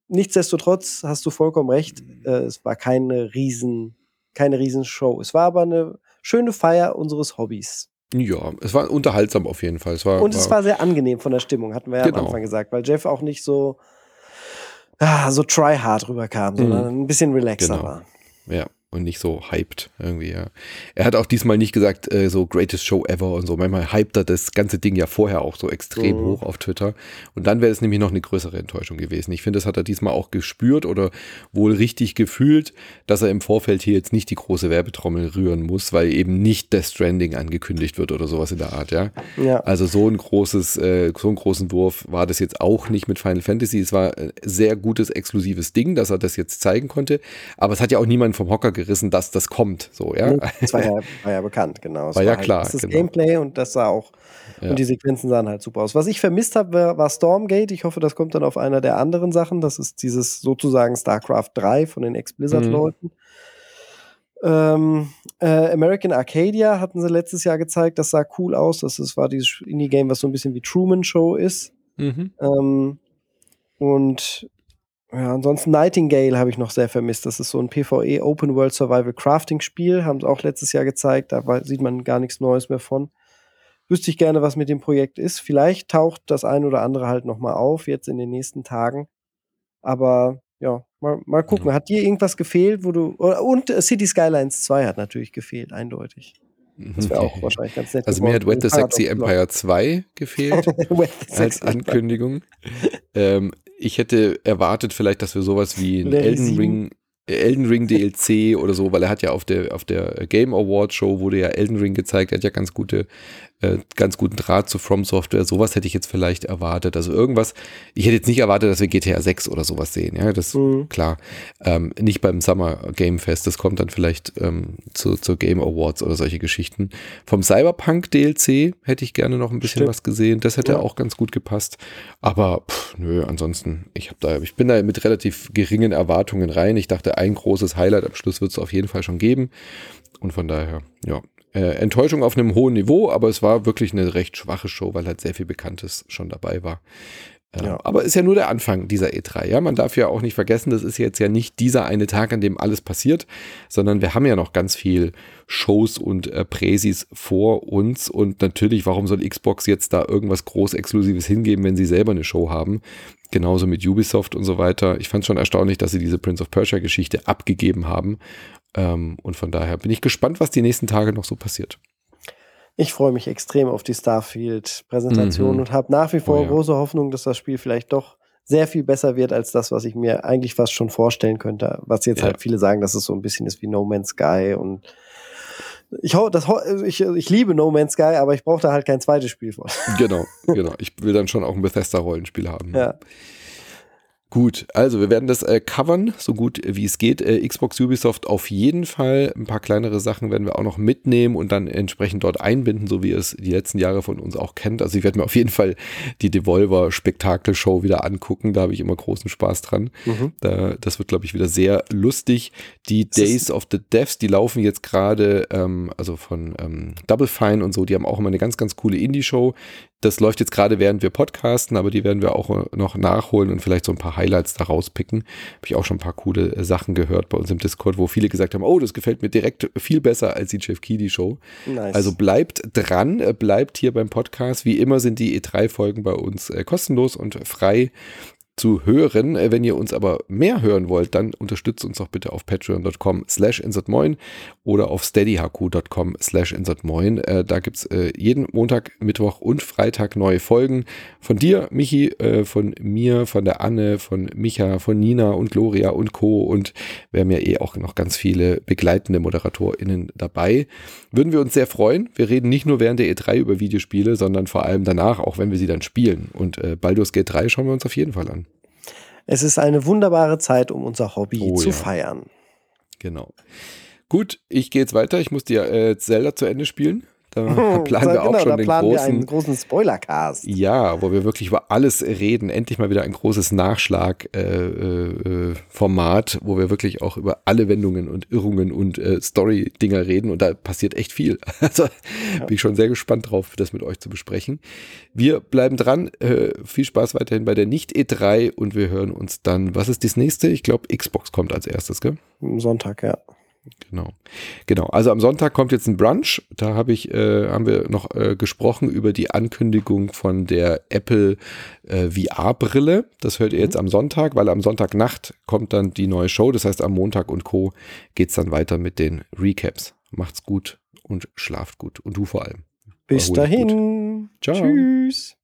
S2: nichtsdestotrotz hast du vollkommen recht. Äh, es war keine riesen, keine riesen Show. Es war aber eine schöne Feier unseres Hobbys.
S1: Ja, es war unterhaltsam auf jeden Fall. Es war,
S2: und es war, war sehr angenehm von der Stimmung, hatten wir ja genau. am Anfang gesagt, weil Jeff auch nicht so, ah, so try-hard rüberkam, sondern mhm. ein bisschen relaxer genau. war.
S1: Ja, und nicht so hyped irgendwie, ja. Er hat auch diesmal nicht gesagt, äh, so greatest show ever und so. Manchmal hypt er das ganze Ding ja vorher auch so extrem mhm. hoch auf Twitter. Und dann wäre es nämlich noch eine größere Enttäuschung gewesen. Ich finde, das hat er diesmal auch gespürt oder wohl richtig gefühlt, dass er im Vorfeld hier jetzt nicht die große Werbetrommel rühren muss, weil eben nicht Death Stranding angekündigt wird oder sowas in der Art, ja. ja. Also so ein großes, äh, so einen großen Wurf war das jetzt auch nicht mit Final Fantasy. Es war ein sehr gutes, exklusives Ding, dass er das jetzt zeigen konnte. Aber es hat ja auch niemand vom Hocker gerissen, dass das kommt. So, ja?
S2: Das war ja, war ja bekannt, genau.
S1: Es war, ja halt, klar.
S2: Das ist genau. Gameplay und das sah auch. Ja. Und die Sequenzen sahen halt super aus. Was ich vermisst habe, war Stormgate. Ich hoffe, das kommt dann auf einer der anderen Sachen. Das ist dieses sozusagen StarCraft 3 von den Ex-Blizzard-Leuten. Mhm. Ähm, äh, American Arcadia hatten sie letztes Jahr gezeigt. Das sah cool aus. Das, das war dieses Indie-Game, was so ein bisschen wie Truman Show ist. Mhm. Ähm, und ja, ansonsten Nightingale habe ich noch sehr vermisst. Das ist so ein PvE Open World Survival Crafting Spiel, haben sie auch letztes Jahr gezeigt. Da sieht man gar nichts Neues mehr von. Wüsste ich gerne, was mit dem Projekt ist. Vielleicht taucht das ein oder andere halt nochmal auf, jetzt in den nächsten Tagen. Aber ja, mal, mal gucken. Ja. Hat dir irgendwas gefehlt, wo du. Und City Skylines 2 hat natürlich gefehlt, eindeutig.
S1: Das wäre auch wahrscheinlich ganz nett. Also mir hat Wet the Sexy Empire 2 gefehlt als Ankündigung. ähm, ich hätte erwartet vielleicht, dass wir sowas wie ein Elden Ring Elden Ring DLC oder so, weil er hat ja auf der, auf der Game Award Show wurde ja Elden Ring gezeigt, er hat ja ganz gute, äh, ganz guten Draht zu From Software. Sowas hätte ich jetzt vielleicht erwartet. Also irgendwas, ich hätte jetzt nicht erwartet, dass wir GTA 6 oder sowas sehen, ja, das mhm. klar. Ähm, nicht beim Summer Game Fest, das kommt dann vielleicht ähm, zu, zur Game Awards oder solche Geschichten. Vom Cyberpunk DLC hätte ich gerne noch ein bisschen Stimmt. was gesehen. Das hätte ja. auch ganz gut gepasst. Aber pff, nö, ansonsten, ich habe da, ich bin da mit relativ geringen Erwartungen rein. Ich dachte, ein großes Highlight am Schluss wird es auf jeden Fall schon geben. Und von daher, ja, äh, Enttäuschung auf einem hohen Niveau, aber es war wirklich eine recht schwache Show, weil halt sehr viel Bekanntes schon dabei war. Äh, ja. Aber ist ja nur der Anfang dieser E3. Ja, man darf ja auch nicht vergessen, das ist jetzt ja nicht dieser eine Tag, an dem alles passiert, sondern wir haben ja noch ganz viel Shows und äh, Präsis vor uns. Und natürlich, warum soll Xbox jetzt da irgendwas Groß-Exklusives hingeben, wenn sie selber eine Show haben? Genauso mit Ubisoft und so weiter. Ich fand es schon erstaunlich, dass sie diese Prince of Persia-Geschichte abgegeben haben. Ähm, und von daher bin ich gespannt, was die nächsten Tage noch so passiert.
S2: Ich freue mich extrem auf die Starfield-Präsentation mhm. und habe nach wie vor oh, ja. große Hoffnung, dass das Spiel vielleicht doch sehr viel besser wird als das, was ich mir eigentlich fast schon vorstellen könnte. Was jetzt ja. halt viele sagen, dass es so ein bisschen ist wie No Man's Sky und Ich, das, ich, ich liebe No Man's Sky, aber ich brauche da halt kein zweites Spiel von.
S1: Genau, genau. Ich will dann schon auch ein Bethesda-Rollenspiel haben.
S2: Ja.
S1: Gut, also wir werden das äh, covern, so gut wie es geht. Äh, Xbox Ubisoft auf jeden Fall. Ein paar kleinere Sachen werden wir auch noch mitnehmen und dann entsprechend dort einbinden, so wie ihr es die letzten Jahre von uns auch kennt. Also ich werde mir auf jeden Fall die Devolver Spektakelshow wieder angucken. Da habe ich immer großen Spaß dran. Mhm. Da, das wird, glaube ich, wieder sehr lustig. Die das Days of the Devs, die laufen jetzt gerade, ähm, also von ähm, Double Fine und so, die haben auch immer eine ganz, ganz coole Indie-Show. Das läuft jetzt gerade, während wir podcasten, aber die werden wir auch äh, noch nachholen und vielleicht so ein paar Highlights da rauspicken. Habe ich auch schon ein paar coole äh, Sachen gehört bei uns im Discord, wo viele gesagt haben, oh, das gefällt mir direkt viel besser als die Jeff Keighley Show. Nice. Also bleibt dran, äh, bleibt hier beim Podcast. Wie immer sind die E3-Folgen bei uns kostenlos und frei zu hören. Äh, wenn ihr uns aber mehr hören wollt, dann unterstützt uns doch bitte auf patreon.com slash insertmoin oder auf steadyhq.com slash insertmoin. Äh, da gibt es äh, jeden Montag, Mittwoch und Freitag neue Folgen von dir, Michi, von mir, von der Anne, von Micha, von Nina und Gloria und Co. Und wir haben ja eh auch noch ganz viele begleitende ModeratorInnen dabei. Würden wir uns sehr freuen. Wir reden nicht nur während der E3 über Videospiele, sondern vor allem danach, auch wenn wir sie dann spielen. Und äh, Baldur's Gate 3 schauen wir uns auf jeden Fall an.
S2: Es ist eine wunderbare Zeit, um unser Hobby oh, zu ja. feiern.
S1: Genau. Gut, ich gehe jetzt weiter. Ich muss die äh, Zelda zu Ende spielen. Da planen wir auch genau, schon den großen, einen
S2: großen Spoilercast.
S1: Ja, wo wir wirklich über alles reden. Endlich mal wieder ein großes Nachschlag-Format, äh, äh, wo wir wirklich auch über alle Wendungen und Irrungen und äh, Story-Dinger reden. Und da passiert echt viel. Also ja. bin ich schon sehr gespannt drauf, das mit euch zu besprechen. Wir bleiben dran. Äh, viel Spaß weiterhin bei der Nicht-E3 und wir hören uns dann. Was ist das nächste? Ich glaube, Xbox kommt als erstes, gell?
S2: Sonntag, ja.
S1: Genau. Genau. Also am Sonntag kommt jetzt ein Brunch. Da habe ich, äh, haben wir noch äh, gesprochen über die Ankündigung von der Apple äh, VR-Brille. Das hört ihr jetzt am Sonntag, weil am Sonntagnacht kommt dann die neue Show. Das heißt, am Montag und Co. geht es dann weiter mit den Recaps. Macht's gut und schlaft gut. Und du vor allem.
S2: Bis dahin.
S1: Ciao. Tschüss.